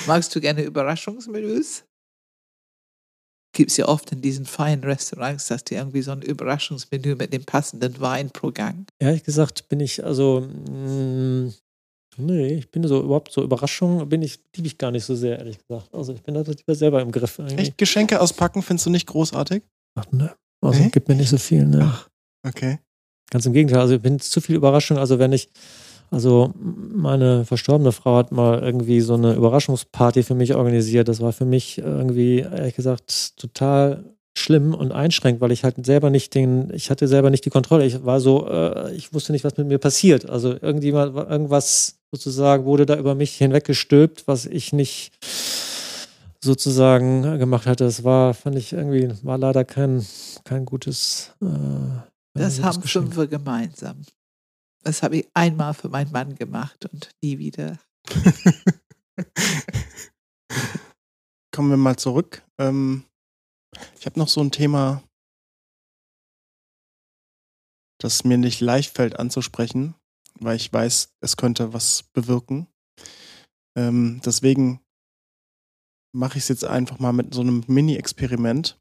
B: Magst du gerne Überraschungsmenüs? Gibt es ja oft in diesen feinen Restaurants, dass die irgendwie so ein Überraschungsmenü mit dem passenden Wein pro Gang.
C: Ehrlich gesagt bin ich, also, mh, nee, ich bin so überhaupt so Überraschung, bin ich, liebe ich gar nicht so sehr, ehrlich gesagt. Also ich bin da lieber selber im Griff eigentlich.
A: Echt Geschenke auspacken findest du nicht großartig?
C: Ach, ne. Also
A: Nee?
C: gibt mir nicht so viel, ne.
A: Ach, okay.
C: Ganz im Gegenteil, also ich bin zu viel Überraschung. Also wenn ich, also meine verstorbene Frau hat mal irgendwie so eine Überraschungsparty für mich organisiert. Das war für mich irgendwie, ehrlich gesagt, total schlimm und einschränkend, weil ich halt selber nicht den, ich hatte selber nicht die Kontrolle. Ich war so, äh, ich wusste nicht, was mit mir passiert. Also irgendjemand, irgendwas sozusagen wurde da über mich hinweggestülpt, was ich nicht sozusagen gemacht hatte. Das war, fand ich irgendwie, war leider kein, kein gutes. Äh,
B: Das haben
C: Geschenk.
B: Fünfe gemeinsam. Das habe ich einmal für meinen Mann gemacht und nie wieder.
A: Kommen wir mal zurück. Ähm, ich habe noch so ein Thema, das mir nicht leicht fällt anzusprechen, weil ich weiß, es könnte was bewirken. Ähm, deswegen mache ich es jetzt einfach mal mit so einem Mini-Experiment.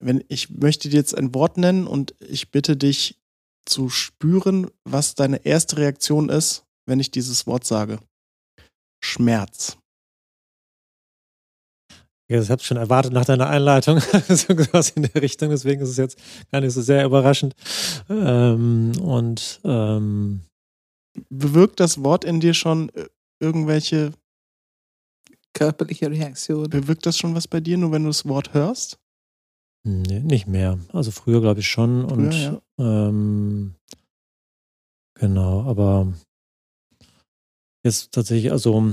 A: Wenn ich möchte dir jetzt ein Wort nennen und ich bitte dich zu spüren, was deine erste Reaktion ist, wenn ich dieses Wort sage. Schmerz.
C: Ja, das habe ich schon erwartet nach deiner Einleitung, so was in der Richtung, deswegen ist es jetzt gar nicht so sehr überraschend. Ähm, und ähm,
A: bewirkt das Wort in dir schon äh, irgendwelche,
B: Körperliche Reaktion.
A: bewirkt das schon was bei dir, nur wenn du das Wort hörst?
C: Nee, nicht mehr. Also früher glaube ich schon und
A: Früher,
C: ähm, genau, aber jetzt tatsächlich, also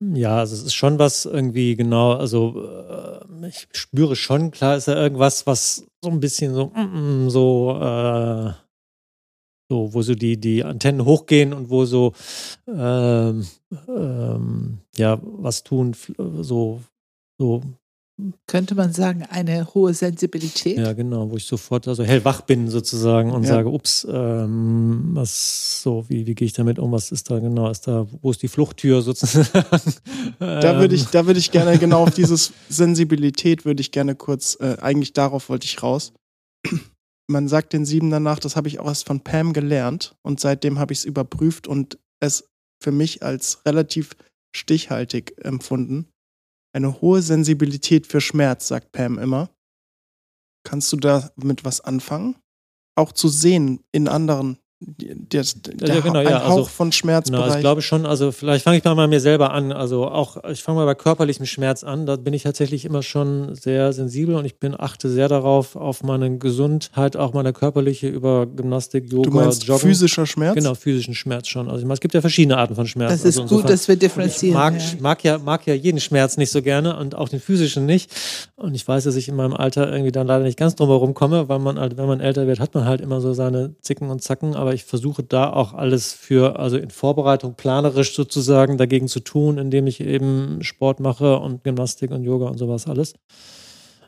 C: ja, also es ist schon was irgendwie genau, also äh, ich spüre schon, klar ist da irgendwas, was so ein bisschen so, mm, mm, so, äh, so, wo so die, die Antennen hochgehen und wo so, ähm, ähm, ja, was tun, so, so,
B: Könnte man sagen, eine hohe Sensibilität?
C: ja, genau, wo ich sofort also hellwach bin sozusagen und
A: Ja.
C: sage, ups, ähm, was, so, wie, wie gehe ich damit um, was ist da genau, ist da, wo ist die Fluchttür sozusagen?
A: Da würde ich,
C: Ähm,
A: da würde ich gerne genau auf dieses Sensibilität würde ich gerne kurz, äh, eigentlich darauf wollte ich raus. Man sagt den Sieben danach, das habe ich auch erst von Pam gelernt und seitdem habe ich es überprüft und es für mich als relativ stichhaltig empfunden. Eine hohe Sensibilität für Schmerz, sagt Pam immer. Kannst du da mit was anfangen? auch zu sehen in anderen der, der
C: ja, genau,
A: ein
C: ja,
A: Hauch
C: also,
A: von Schmerzbereich.
C: Genau, ich glaube schon, also vielleicht fange ich mal bei mir selber an. Also auch, ich fange mal bei körperlichem Schmerz an. Da bin ich tatsächlich immer schon sehr sensibel und ich bin achte sehr darauf, auf meine Gesundheit, auch meine körperliche über Gymnastik, Yoga,
A: du meinst
C: Joggen.
A: physischer Schmerz?
C: Genau, physischen Schmerz schon. Also ich meine, es gibt ja verschiedene Arten von Schmerz.
B: Das ist
C: also
B: gut, dass wir differenzieren.
C: Ich mag,
B: ja.
C: mag, ja, mag ja jeden Schmerz nicht so gerne und auch den physischen nicht. Und ich weiß, dass ich in meinem Alter irgendwie dann leider nicht ganz drum herum komme, weil man halt, wenn man älter wird, hat man halt immer so seine Zicken und Zacken. Aber ich versuche da auch alles für, also in Vorbereitung planerisch sozusagen dagegen zu tun, indem ich eben Sport mache und Gymnastik und Yoga und sowas alles.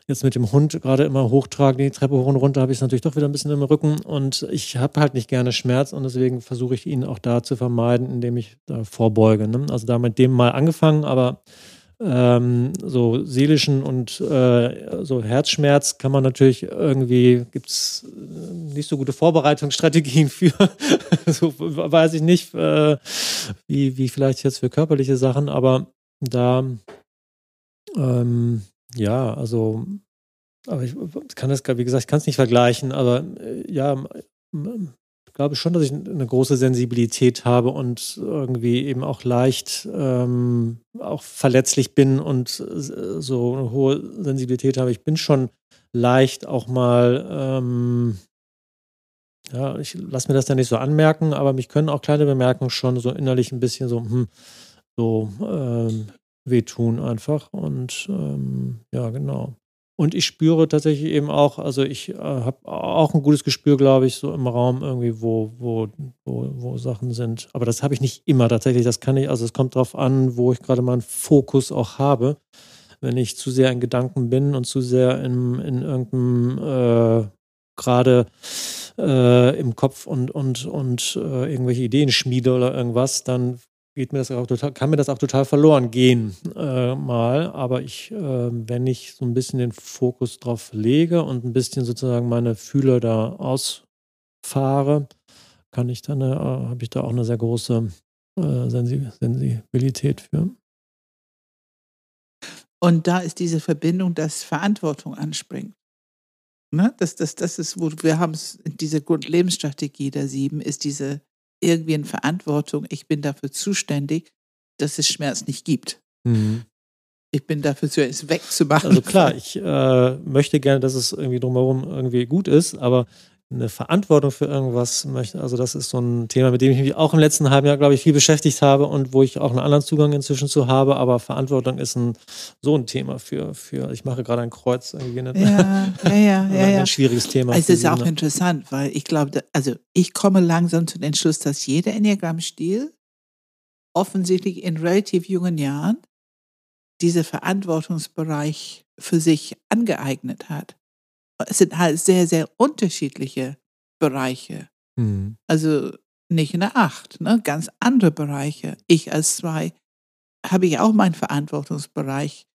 C: Jetzt mit dem Hund gerade immer hochtragen, die Treppe hoch und runter, habe ich es natürlich doch wieder ein bisschen im Rücken und ich habe halt nicht gerne Schmerz und deswegen versuche ich ihn auch da zu vermeiden, indem ich da vorbeuge. Ne? Also da mit dem mal angefangen, aber ähm, so seelischen und äh, so Herzschmerz kann man natürlich irgendwie, gibt es nicht so gute Vorbereitungsstrategien für, so weiß ich nicht, äh, wie, wie vielleicht jetzt für körperliche Sachen, aber da, ähm, ja, also, aber ich kann das, wie gesagt, ich kann es nicht vergleichen, aber äh, ja, glaube schon, dass ich eine große Sensibilität habe und irgendwie eben auch leicht ähm, auch verletzlich bin und so eine hohe Sensibilität habe. Ich bin schon leicht auch mal, ähm, ja, ich lasse mir das dann nicht so anmerken, aber mich können auch kleine Bemerkungen schon so innerlich ein bisschen so, hm, so ähm, wehtun einfach. Und ähm, ja, genau. Und ich spüre tatsächlich eben auch, also ich äh, habe auch ein gutes Gespür, glaube ich, so im Raum irgendwie, wo, wo, wo, wo Sachen sind. Aber das habe ich nicht immer tatsächlich. Das kann ich, also es kommt darauf an, wo ich gerade meinen Fokus auch habe. Wenn ich zu sehr in Gedanken bin und zu sehr in, in irgendeinem äh, gerade äh, im Kopf und, und, und äh, irgendwelche Ideen schmiede oder irgendwas, dann geht mir das auch total, kann mir das auch total verloren gehen äh, mal. Aber ich, äh, wenn ich so ein bisschen den Fokus drauf lege und ein bisschen sozusagen meine Fühler da ausfahre, kann ich dann, äh, habe ich da auch eine sehr große äh, Sensibilität für.
B: Und da ist diese Verbindung, dass Verantwortung anspringt. Ne? Das, das, das ist, wo wir haben es, diese Grundlebensstrategie der sieben ist diese irgendwie in Verantwortung, ich bin dafür zuständig, dass es Schmerz nicht gibt.
C: Mhm.
B: Ich bin dafür, es wegzumachen.
C: Also klar, ich äh, möchte gerne, dass es irgendwie drumherum irgendwie gut ist, aber eine Verantwortung für irgendwas möchte, also das ist so ein Thema, mit dem ich mich auch im letzten halben Jahr, glaube ich, viel beschäftigt habe und wo ich auch einen anderen Zugang inzwischen zu habe, aber Verantwortung ist ein, so ein Thema für, für ich mache gerade ein Kreuz irgendwie. Ne?
B: Ja, ja, ja, ja, ja.
C: Ein schwieriges Thema.
B: Es ist auch interessant, weil ich glaube, also ich komme langsam zu dem Entschluss, dass jeder Enneagramm-Stil offensichtlich in relativ jungen Jahren diesen Verantwortungsbereich für sich angeeignet hat es sind halt sehr, sehr unterschiedliche Bereiche.
C: Mhm.
B: Also nicht eine Acht, ne? ganz andere Bereiche. Ich als zwei habe ich auch meinen Verantwortungsbereich,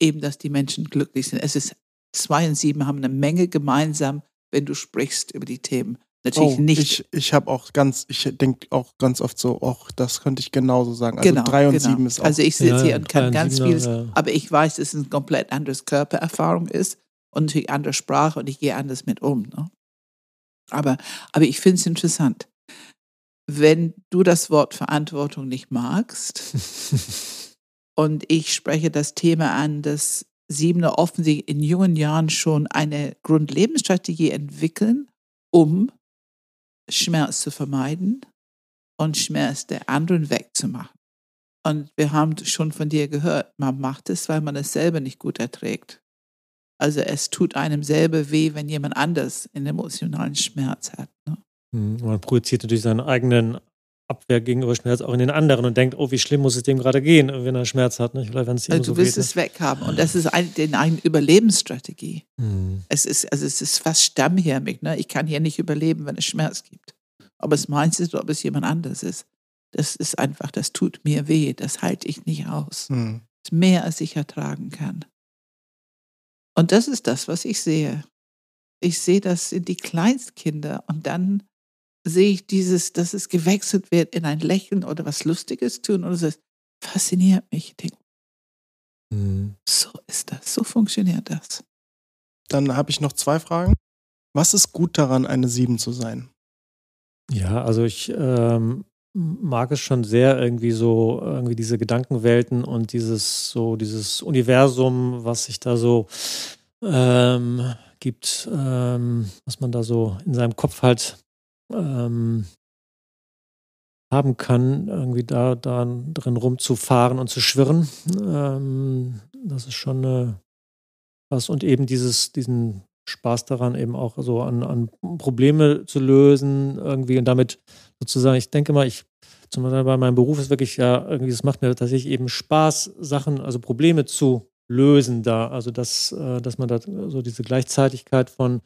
B: eben, dass die Menschen glücklich sind. Es ist zwei und sieben haben eine Menge gemeinsam, wenn du sprichst über die Themen. Natürlich
A: oh,
B: nicht.
A: Ich, ich habe auch ganz, ich denke auch ganz oft so, auch das könnte ich genauso sagen. Also
B: genau,
A: drei und
B: genau.
A: sieben ist auch.
B: Also ich sitze
C: Ja,
B: hier und kann ganz vieles,
C: ja.
B: aber ich weiß, dass es eine komplett anderes Körpererfahrung ist und natürlich andere Sprache und ich gehe anders mit um. Ne? Aber, aber ich finde es interessant. Wenn du das Wort Verantwortung nicht magst und ich spreche das Thema an, dass Siebener offensichtlich in jungen Jahren schon eine Grundlebensstrategie entwickeln, um Schmerz zu vermeiden und Schmerz der anderen wegzumachen. Und wir haben schon von dir gehört, man macht es, weil man es selber nicht gut erträgt. Also es tut einem selber weh, wenn jemand anders einen emotionalen Schmerz hat. Ne?
C: Mhm. Man projiziert natürlich seinen eigenen Abwehr gegenüber Schmerz auch in den anderen und denkt, oh, wie schlimm muss es dem gerade gehen, wenn er Schmerz hat. Ne? Oder wenn es ihm
B: Also
C: so
B: du willst
C: geht,
B: es weghaben. Und das ist ein, den eine Überlebensstrategie.
C: ne?
B: Es ist, also es ist fast stammhirnig. Ne? Ich kann hier nicht überleben, wenn es Schmerz gibt. Ob es meins ist oder ob es jemand anderes ist. Das ist einfach, das tut mir weh. Das halte ich nicht aus.
A: Hm.
B: Das ist mehr, als ich ertragen kann. Und das ist das, was ich sehe. Ich sehe das in die Kleinstkinder und dann sehe ich dieses, dass es gewechselt wird in ein Lächeln oder was Lustiges tun oder so. Das fasziniert mich. Ich denke,
C: Mhm.
B: so ist das, so funktioniert das.
A: Dann habe ich noch zwei Fragen. Was ist gut daran, eine Sieben zu sein?
C: Ja, also ich ähm, mag es schon sehr irgendwie so irgendwie diese Gedankenwelten und dieses so dieses Universum, was sich da so ähm, gibt, ähm, was man da so in seinem Kopf halt ähm, haben kann, irgendwie da, da drin rumzufahren und zu schwirren. Ähm, das ist schon äh, was und eben dieses, diesen Spaß daran, eben auch so an, an Probleme zu lösen, irgendwie und damit sozusagen, ich denke mal, ich zum Beispiel bei meinem Beruf ist wirklich ja, irgendwie, es macht mir tatsächlich eben Spaß, Sachen, also Probleme zu lösen da. Also dass, äh, dass man da so diese Gleichzeitigkeit von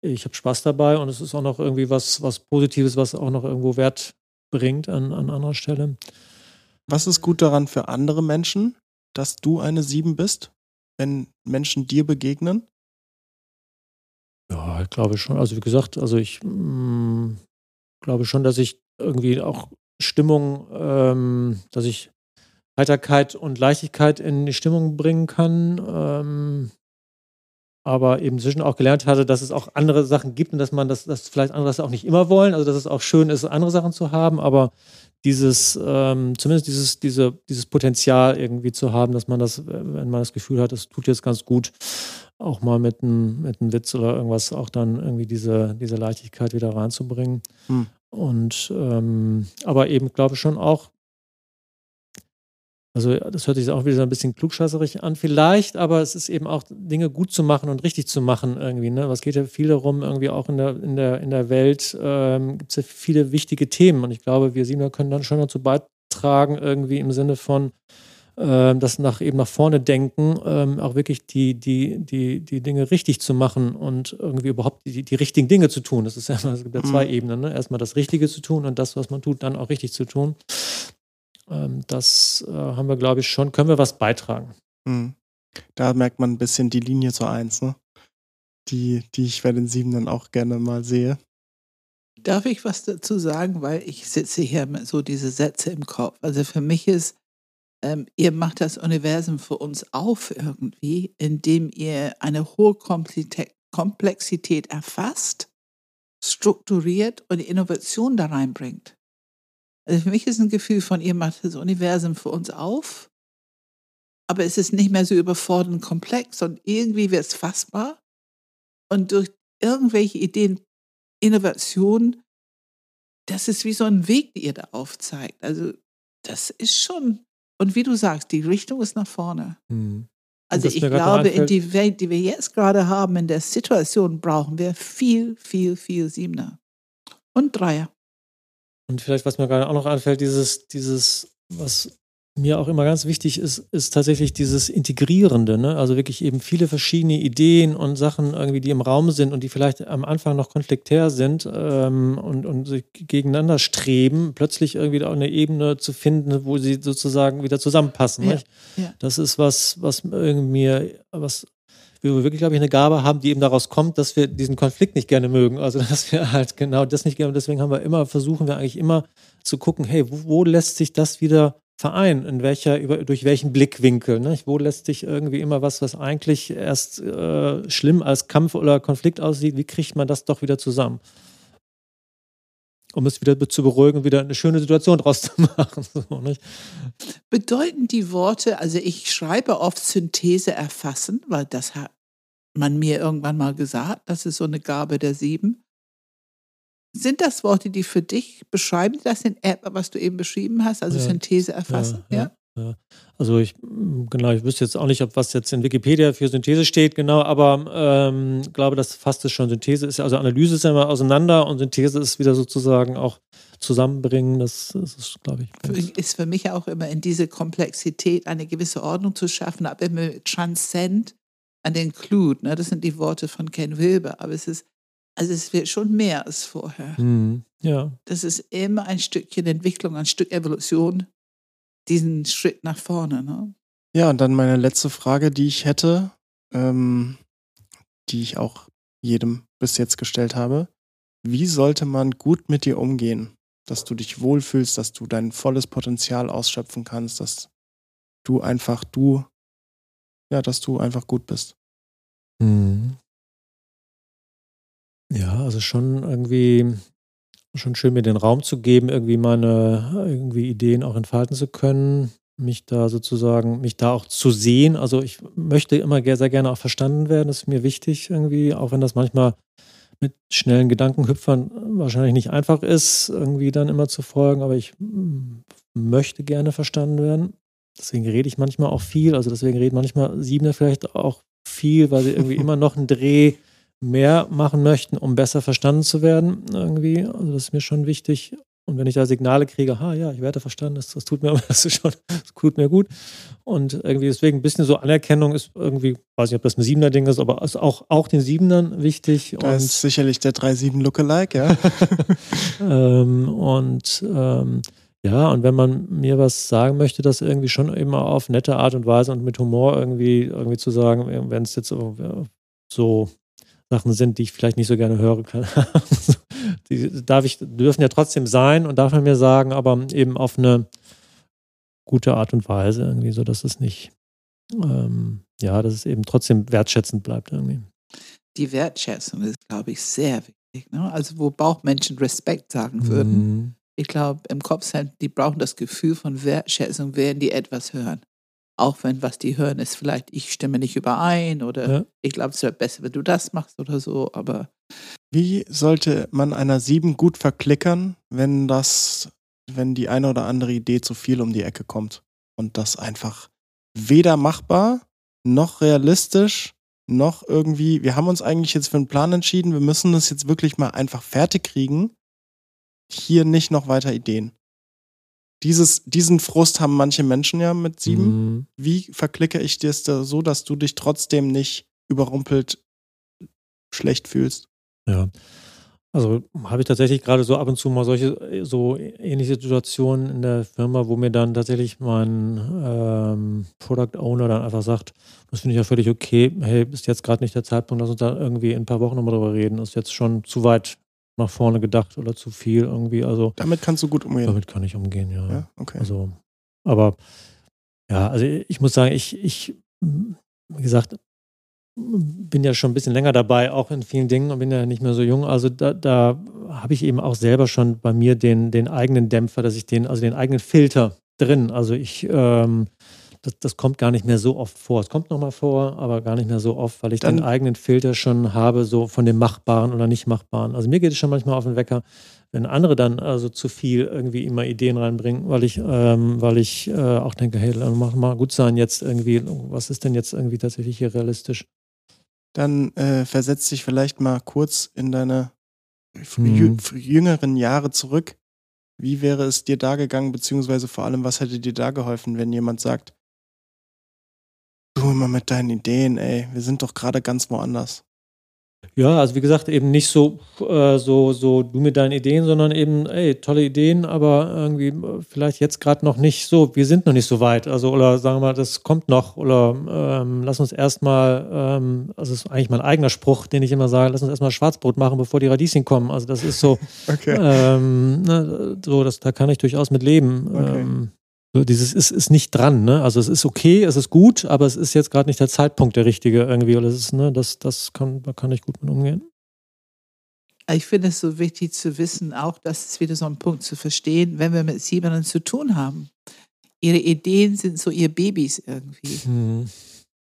C: ich habe Spaß dabei und es ist auch noch irgendwie was, was Positives, was auch noch irgendwo Wert bringt an, an anderer Stelle.
A: Was ist gut daran für andere Menschen, dass du eine Sieben bist, wenn Menschen dir begegnen?
C: Ja, ich glaube schon. Also wie gesagt, also ich mh, mm, glaube schon, dass ich irgendwie auch Stimmung, ähm, dass ich Heiterkeit und Leichtigkeit in die Stimmung bringen kann. Ähm, aber eben zwischen auch gelernt hatte, dass es auch andere Sachen gibt und dass man das, dass vielleicht andere auch nicht immer wollen. Also dass es auch schön ist, andere Sachen zu haben, aber dieses, ähm, zumindest dieses, diese, dieses Potenzial irgendwie zu haben, dass man das, wenn man das Gefühl hat, das tut jetzt ganz gut, auch mal mit einem mit einem Witz oder irgendwas auch dann irgendwie diese, diese Leichtigkeit wieder reinzubringen. Hm. Und ähm, aber eben glaube ich schon auch, also das hört sich auch wieder so ein bisschen klugscheißerig an, vielleicht, aber es ist eben auch Dinge gut zu machen und richtig zu machen irgendwie. Ne? Was geht ja viel darum, irgendwie auch in der, in der, in der Welt ähm, gibt es ja viele wichtige Themen und ich glaube, wir Siebener können dann schon dazu beitragen, irgendwie im Sinne von das nach eben nach vorne denken, ähm, auch wirklich die, die, die, die Dinge richtig zu machen und irgendwie überhaupt die, die richtigen Dinge zu tun. Das ist ja es gibt ja zwei mhm. Ebenen. Ne? Erstmal das Richtige zu tun und das, was man tut, dann auch richtig zu tun. Ähm, das äh, haben wir, glaube ich, schon, können wir was beitragen. Mhm.
A: Da merkt man ein bisschen die Linie zur Eins, ne? Die, die ich bei den Sieben dann auch gerne mal sehe.
B: Darf ich was dazu sagen, weil ich sitze hier mit so diese Sätze im Kopf. Also für mich ist, ähm, ihr macht das Universum für uns auf irgendwie, indem ihr eine hohe Komplexität erfasst, strukturiert und Innovation da reinbringt. Also für mich ist ein Gefühl von, ihr macht das Universum für uns auf, aber es ist nicht mehr so überfordernd komplex und irgendwie wird es fassbar. Und durch irgendwelche Ideen, Innovation, das ist wie so ein Weg, den ihr da aufzeigt. Also das ist schon, und wie du sagst, die Richtung ist nach vorne. Mhm. Also ich glaube, in die Welt, die wir jetzt gerade haben, in der Situation brauchen wir viel, viel, viel Siebener und Dreier.
C: Und vielleicht, was mir gerade auch noch anfällt, dieses, dieses, was mir auch immer ganz wichtig ist, ist tatsächlich dieses Integrierende, ne? Also wirklich eben viele verschiedene Ideen und Sachen irgendwie, die im Raum sind und die vielleicht am Anfang noch konfliktär sind ähm, und, und sich gegeneinander streben, plötzlich irgendwie auch eine Ebene zu finden, wo sie sozusagen wieder zusammenpassen. Ja, ja. Das ist was, was irgendwie, was wir wirklich, glaube ich, eine Gabe haben, die eben daraus kommt, dass wir diesen Konflikt nicht gerne mögen. Also, dass wir halt genau das nicht gerne, deswegen haben wir immer, versuchen wir eigentlich immer zu gucken, hey, wo, wo lässt sich das wieder vereinen? In welcher, über, durch welchen Blickwinkel? Ne? Wo lässt sich irgendwie immer was, was eigentlich erst äh, schlimm als Kampf oder Konflikt aussieht, wie kriegt man das doch wieder zusammen? um es wieder zu beruhigen, wieder eine schöne Situation draus zu machen. So,
B: Bedeuten die Worte, also ich schreibe oft Synthese erfassen, weil das hat man mir irgendwann mal gesagt, das ist so eine Gabe der Sieben. Sind das Worte, die für dich beschreiben, das in App, was du eben beschrieben hast, also ja, Synthese erfassen?
C: ja. ja? Ja. Also ich, genau, ich wüsste jetzt auch nicht, ob was jetzt in Wikipedia für Synthese steht, genau, aber ähm, glaube, das fasst es schon. Synthese ist ja, also Analyse ist ja immer auseinander und Synthese ist wieder sozusagen auch zusammenbringen. Das, das ist, glaube ich.
B: Ist für mich auch immer in diese Komplexität eine gewisse Ordnung zu schaffen, aber immer transcend an den include. Ne? Das sind die Worte von Ken Wilber, aber es ist, also es wird schon mehr als vorher.
C: Mhm. Ja.
B: Das ist immer ein Stückchen Entwicklung, ein Stück Evolution diesen Schritt nach vorne. Ne?
A: Ja, und dann meine letzte Frage, die ich hätte, ähm, die ich auch jedem bis jetzt gestellt habe. Wie sollte man gut mit dir umgehen, dass du dich wohlfühlst, dass du dein volles Potenzial ausschöpfen kannst, dass du einfach du, ja, dass du einfach gut bist?
C: Mhm. Ja, also schon irgendwie schon schön, mir den Raum zu geben, irgendwie meine irgendwie Ideen auch entfalten zu können, mich da sozusagen, mich da auch zu sehen. Also ich möchte immer sehr gerne auch verstanden werden, das ist mir wichtig irgendwie, auch wenn das manchmal mit schnellen Gedankenhüpfern wahrscheinlich nicht einfach ist, irgendwie dann immer zu folgen, aber ich mm, möchte gerne verstanden werden. Deswegen rede ich manchmal auch viel, also deswegen reden manchmal Siebener vielleicht auch viel, weil sie irgendwie immer noch einen Dreh mehr machen möchten, um besser verstanden zu werden irgendwie. Also das ist mir schon wichtig. Und wenn ich da Signale kriege, ha ja, ich werde verstanden, das, das tut mir das schon, das tut mir gut. Und irgendwie deswegen ein bisschen so Anerkennung ist irgendwie, weiß nicht, ob das ein Siebener Ding ist, aber ist auch, auch den Siebenern wichtig.
A: Da und ist sicherlich der 3-7 Lookalike, ja.
C: ähm, und ähm, ja, und wenn man mir was sagen möchte, das irgendwie schon immer auf nette Art und Weise und mit Humor irgendwie, irgendwie zu sagen, wenn es jetzt so Sachen sind, die ich vielleicht nicht so gerne hören kann. die darf ich, dürfen ja trotzdem sein und darf man mir sagen, aber eben auf eine gute Art und Weise irgendwie, so dass es nicht, ähm, ja, dass es eben trotzdem wertschätzend bleibt irgendwie.
B: Die Wertschätzung ist, glaube ich, sehr wichtig. Ne? Also wo Bauchmenschen Respekt sagen würden. Mhm. Ich glaube, im Kopf, die brauchen das Gefühl von Wertschätzung, werden die etwas hören auch wenn was die hören ist vielleicht, ich stimme nicht überein oder ja. ich glaube, es wäre besser, wenn du das machst oder so, aber.
A: Wie sollte man einer sieben gut verklickern, wenn das, wenn die eine oder andere Idee zu viel um die Ecke kommt und das einfach weder machbar noch realistisch noch irgendwie, wir haben uns eigentlich jetzt für einen Plan entschieden, wir müssen das jetzt wirklich mal einfach fertig kriegen. Hier nicht noch weiter Ideen dieses, diesen Frust haben manche Menschen ja mit sieben. Mhm. Wie verklicke ich dir es da so, dass du dich trotzdem nicht überrumpelt schlecht fühlst?
C: Ja. Also habe ich tatsächlich gerade so ab und zu mal solche, so ähnliche Situationen in der Firma, wo mir dann tatsächlich mein ähm, Product Owner dann einfach sagt, das finde ich ja völlig okay, hey, ist jetzt gerade nicht der Zeitpunkt, lass uns da irgendwie in ein paar Wochen nochmal drüber reden, ist jetzt schon zu weit nach vorne gedacht oder zu viel irgendwie. Also
A: damit kannst du gut umgehen.
C: Damit kann ich umgehen, ja.
A: ja okay.
C: Also, aber ja, also ich muss sagen, ich, ich, wie gesagt, bin ja schon ein bisschen länger dabei, auch in vielen Dingen und bin ja nicht mehr so jung. Also da, da habe ich eben auch selber schon bei mir den, den eigenen Dämpfer, dass ich den, also den eigenen Filter drin. Also ich ähm, das, das kommt gar nicht mehr so oft vor. Es kommt nochmal vor, aber gar nicht mehr so oft, weil ich Dann, den eigenen Filter schon habe, so von dem Machbaren oder nicht Machbaren. Also mir geht es schon manchmal auf den Wecker, wenn andere dann also zu viel irgendwie immer Ideen reinbringen, weil ich, ähm, weil ich äh, auch denke, hey, mach mal gut sein jetzt irgendwie, was ist denn jetzt irgendwie tatsächlich hier realistisch?
A: Dann äh, versetz dich vielleicht mal kurz in deine hm. jüngeren Jahre zurück. Wie wäre es dir da gegangen, beziehungsweise vor allem, was hätte dir da geholfen, wenn jemand sagt, Du immer mit deinen Ideen, ey. Wir sind doch gerade ganz woanders.
C: Ja, also wie gesagt, eben nicht so, äh, so, so du mit deinen Ideen, sondern eben, ey, tolle Ideen, aber irgendwie äh, vielleicht jetzt gerade noch nicht so, wir sind noch nicht so weit. Also, oder sagen wir mal, das kommt noch. Oder ähm, lass uns erstmal, ähm, also das ist eigentlich mein eigener Spruch, den ich immer sage, lass uns erstmal Schwarzbrot machen, bevor die Radieschen kommen. Also das ist so, okay. ähm, ne, so das, da kann ich durchaus mit leben. Okay. Ähm, dieses ist, ist nicht dran, ne? Also es ist okay, es ist gut, aber es ist jetzt gerade nicht der Zeitpunkt der richtige irgendwie. Oder es ist, ne, das, das kann, da kann ich gut mit umgehen.
B: Ich finde es so wichtig zu wissen, auch das ist wieder so ein Punkt zu verstehen, wenn wir mit Siebenen zu tun haben. Ihre Ideen sind so ihr Babys irgendwie. Mhm.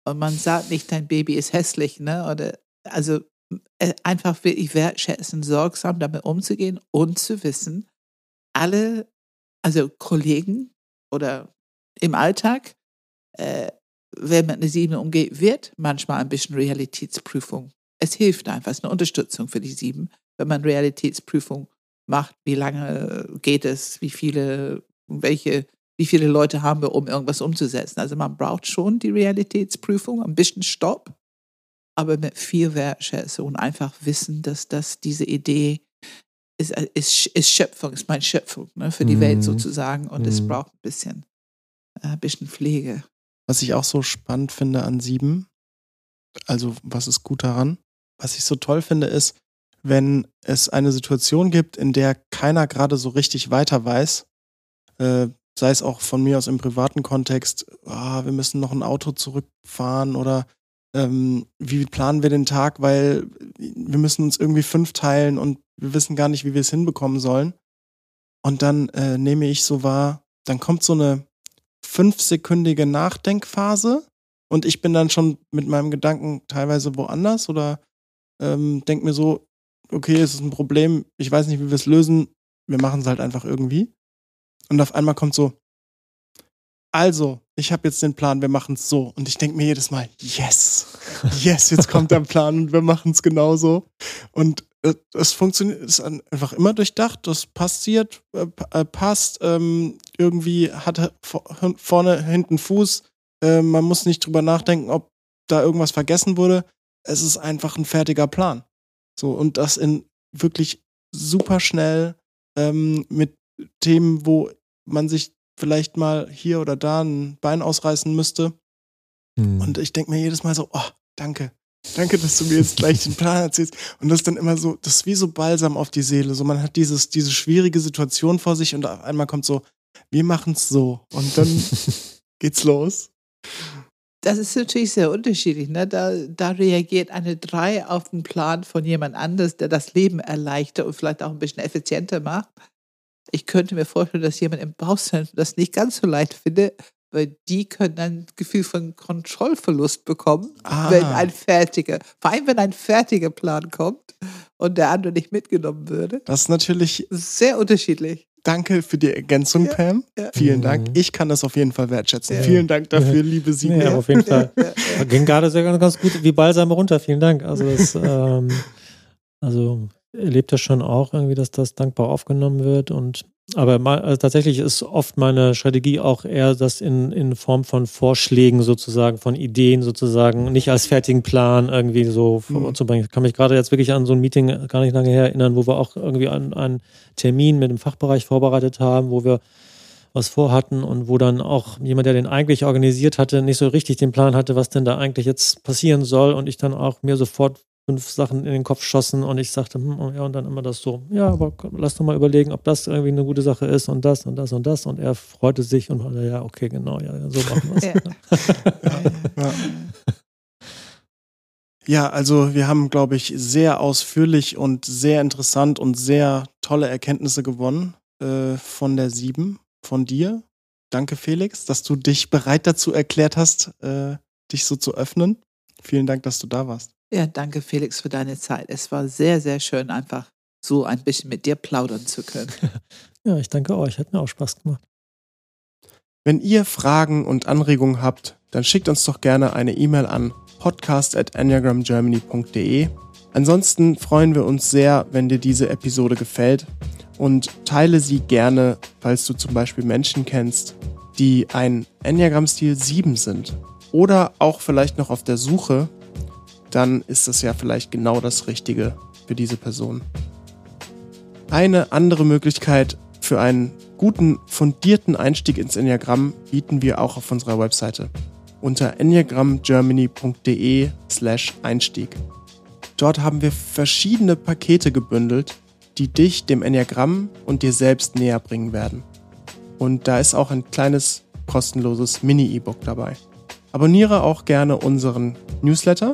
B: Und man sagt nicht, dein Baby ist hässlich, ne? Oder also äh, einfach wirklich wertschätzen, sorgsam damit umzugehen und zu wissen, alle, also Kollegen, oder im Alltag, äh, wenn man eine Sieben umgeht, wird manchmal ein bisschen Realitätsprüfung. Es hilft einfach, es ist eine Unterstützung für die Sieben, wenn man Realitätsprüfung macht, wie lange geht es, wie viele, welche, wie viele Leute haben wir, um irgendwas umzusetzen. Also man braucht schon die Realitätsprüfung, ein bisschen Stopp, aber mit viel Wertschätzung und einfach wissen, dass das diese Idee ist, äh, ist, ist Schöpfung, ist meine Schöpfung ne, für die mhm. Welt sozusagen und mhm. es braucht ein bisschen, äh, ein bisschen Pflege.
A: Was ich auch so spannend finde an sieben, also was ist gut daran? Was ich so toll finde, ist, wenn es eine Situation gibt, in der keiner gerade so richtig weiter weiß, äh, sei es auch von mir aus im privaten Kontext, oh, wir müssen noch ein Auto zurückfahren oder ähm, wie planen wir den Tag, weil wir müssen uns irgendwie fünf teilen und wir wissen gar nicht, wie wir es hinbekommen sollen. Und dann äh, nehme ich so wahr, dann kommt so eine fünfsekündige Nachdenkphase und ich bin dann schon mit meinem Gedanken teilweise woanders oder ähm, denke mir so, okay, es ist ein Problem, ich weiß nicht, wie wir es lösen, wir machen es halt einfach irgendwie. Und auf einmal kommt so, also, ich habe jetzt den Plan, wir machen es so. Und ich denke mir jedes Mal, yes, yes, jetzt kommt der Plan und wir machen es genauso. Und äh, es funktioniert, ist einfach immer durchdacht, das passiert, äh, äh, passt, ähm, irgendwie hat vorne, hinten Fuß, äh, man muss nicht drüber nachdenken, ob da irgendwas vergessen wurde. Es ist einfach ein fertiger Plan. So, und das in wirklich super schnell ähm, mit Themen, wo man sich vielleicht mal hier oder da ein Bein ausreißen müsste. Mhm. Und ich denke mir jedes Mal so, oh, danke. Danke, dass du mir jetzt gleich den Plan erzählst. Und das ist dann immer so, das ist wie so Balsam auf die Seele. So, man hat dieses, diese schwierige Situation vor sich und auf einmal kommt so, wir machen es so. Und dann geht's los.
B: Das ist natürlich sehr unterschiedlich. Ne? Da, da reagiert eine 3 auf den Plan von jemand anders, der das Leben erleichtert und vielleicht auch ein bisschen effizienter macht. Ich könnte mir vorstellen, dass jemand im Bauchzentrum das nicht ganz so leicht findet, weil die können ein Gefühl von Kontrollverlust bekommen, ah. wenn ein fertiger, vor allem wenn ein fertiger Plan kommt und der andere nicht mitgenommen würde.
A: Das ist natürlich
B: sehr unterschiedlich.
A: Danke für die Ergänzung, ja, Pam. Ja. Vielen Dank. Mhm. Ich kann das auf jeden Fall wertschätzen. Ja. Vielen Dank dafür, liebe Sie.
C: Ja, auf jeden Fall. Ging gerade sehr ganz, ganz gut wie Balsam runter. Vielen Dank. Also, das, ähm, also erlebt das schon auch irgendwie, dass das dankbar aufgenommen wird und aber mal, also tatsächlich ist oft meine Strategie auch eher das in, in Form von Vorschlägen sozusagen, von Ideen sozusagen, nicht als fertigen Plan irgendwie so mhm. vorzubringen. Ich kann mich gerade jetzt wirklich an so ein Meeting gar nicht lange her erinnern, wo wir auch irgendwie an einen Termin mit dem Fachbereich vorbereitet haben, wo wir was vorhatten und wo dann auch jemand, der den eigentlich organisiert hatte, nicht so richtig den Plan hatte, was denn da eigentlich jetzt passieren soll und ich dann auch mir sofort fünf Sachen in den Kopf schossen und ich sagte, hm, ja, und dann immer das so, ja, aber lass doch mal überlegen, ob das irgendwie eine gute Sache ist und das und das und das. Und er freute sich und ja, okay, genau, ja, so machen wir es.
A: ja. ja. ja, also wir haben, glaube ich, sehr ausführlich und sehr interessant und sehr tolle Erkenntnisse gewonnen äh, von der Sieben, von dir. Danke, Felix, dass du dich bereit dazu erklärt hast, äh, dich so zu öffnen. Vielen Dank, dass du da warst.
B: Ja, danke Felix für deine Zeit. Es war sehr, sehr schön, einfach so ein bisschen mit dir plaudern zu können.
C: ja, ich danke euch. Hat mir auch Spaß gemacht.
A: Wenn ihr Fragen und Anregungen habt, dann schickt uns doch gerne eine E-Mail an podcast at enneagramgermany.de. Ansonsten freuen wir uns sehr, wenn dir diese Episode gefällt und teile sie gerne, falls du zum Beispiel Menschen kennst, die ein Enneagram-Stil 7 sind oder auch vielleicht noch auf der Suche dann ist das ja vielleicht genau das Richtige für diese Person. Eine andere Möglichkeit für einen guten, fundierten Einstieg ins Enneagramm bieten wir auch auf unserer Webseite unter enneagramgermany.de slash Einstieg. Dort haben wir verschiedene Pakete gebündelt, die dich dem Enneagramm und dir selbst näher bringen werden. Und da ist auch ein kleines kostenloses Mini-E-Book dabei. Abonniere auch gerne unseren Newsletter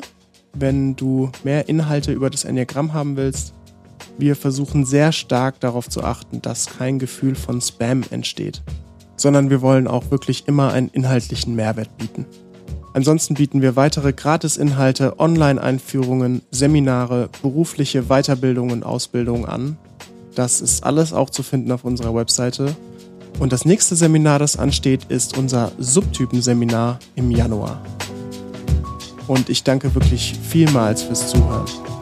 A: wenn du mehr Inhalte über das Enneagramm haben willst. Wir versuchen sehr stark darauf zu achten, dass kein Gefühl von Spam entsteht, sondern wir wollen auch wirklich immer einen inhaltlichen Mehrwert bieten. Ansonsten bieten wir weitere Gratis-Inhalte, Online-Einführungen, Seminare, berufliche Weiterbildungen und Ausbildungen an. Das ist alles auch zu finden auf unserer Webseite. Und das nächste Seminar, das ansteht, ist unser Subtypenseminar im Januar. Und ich danke wirklich vielmals fürs Zuhören.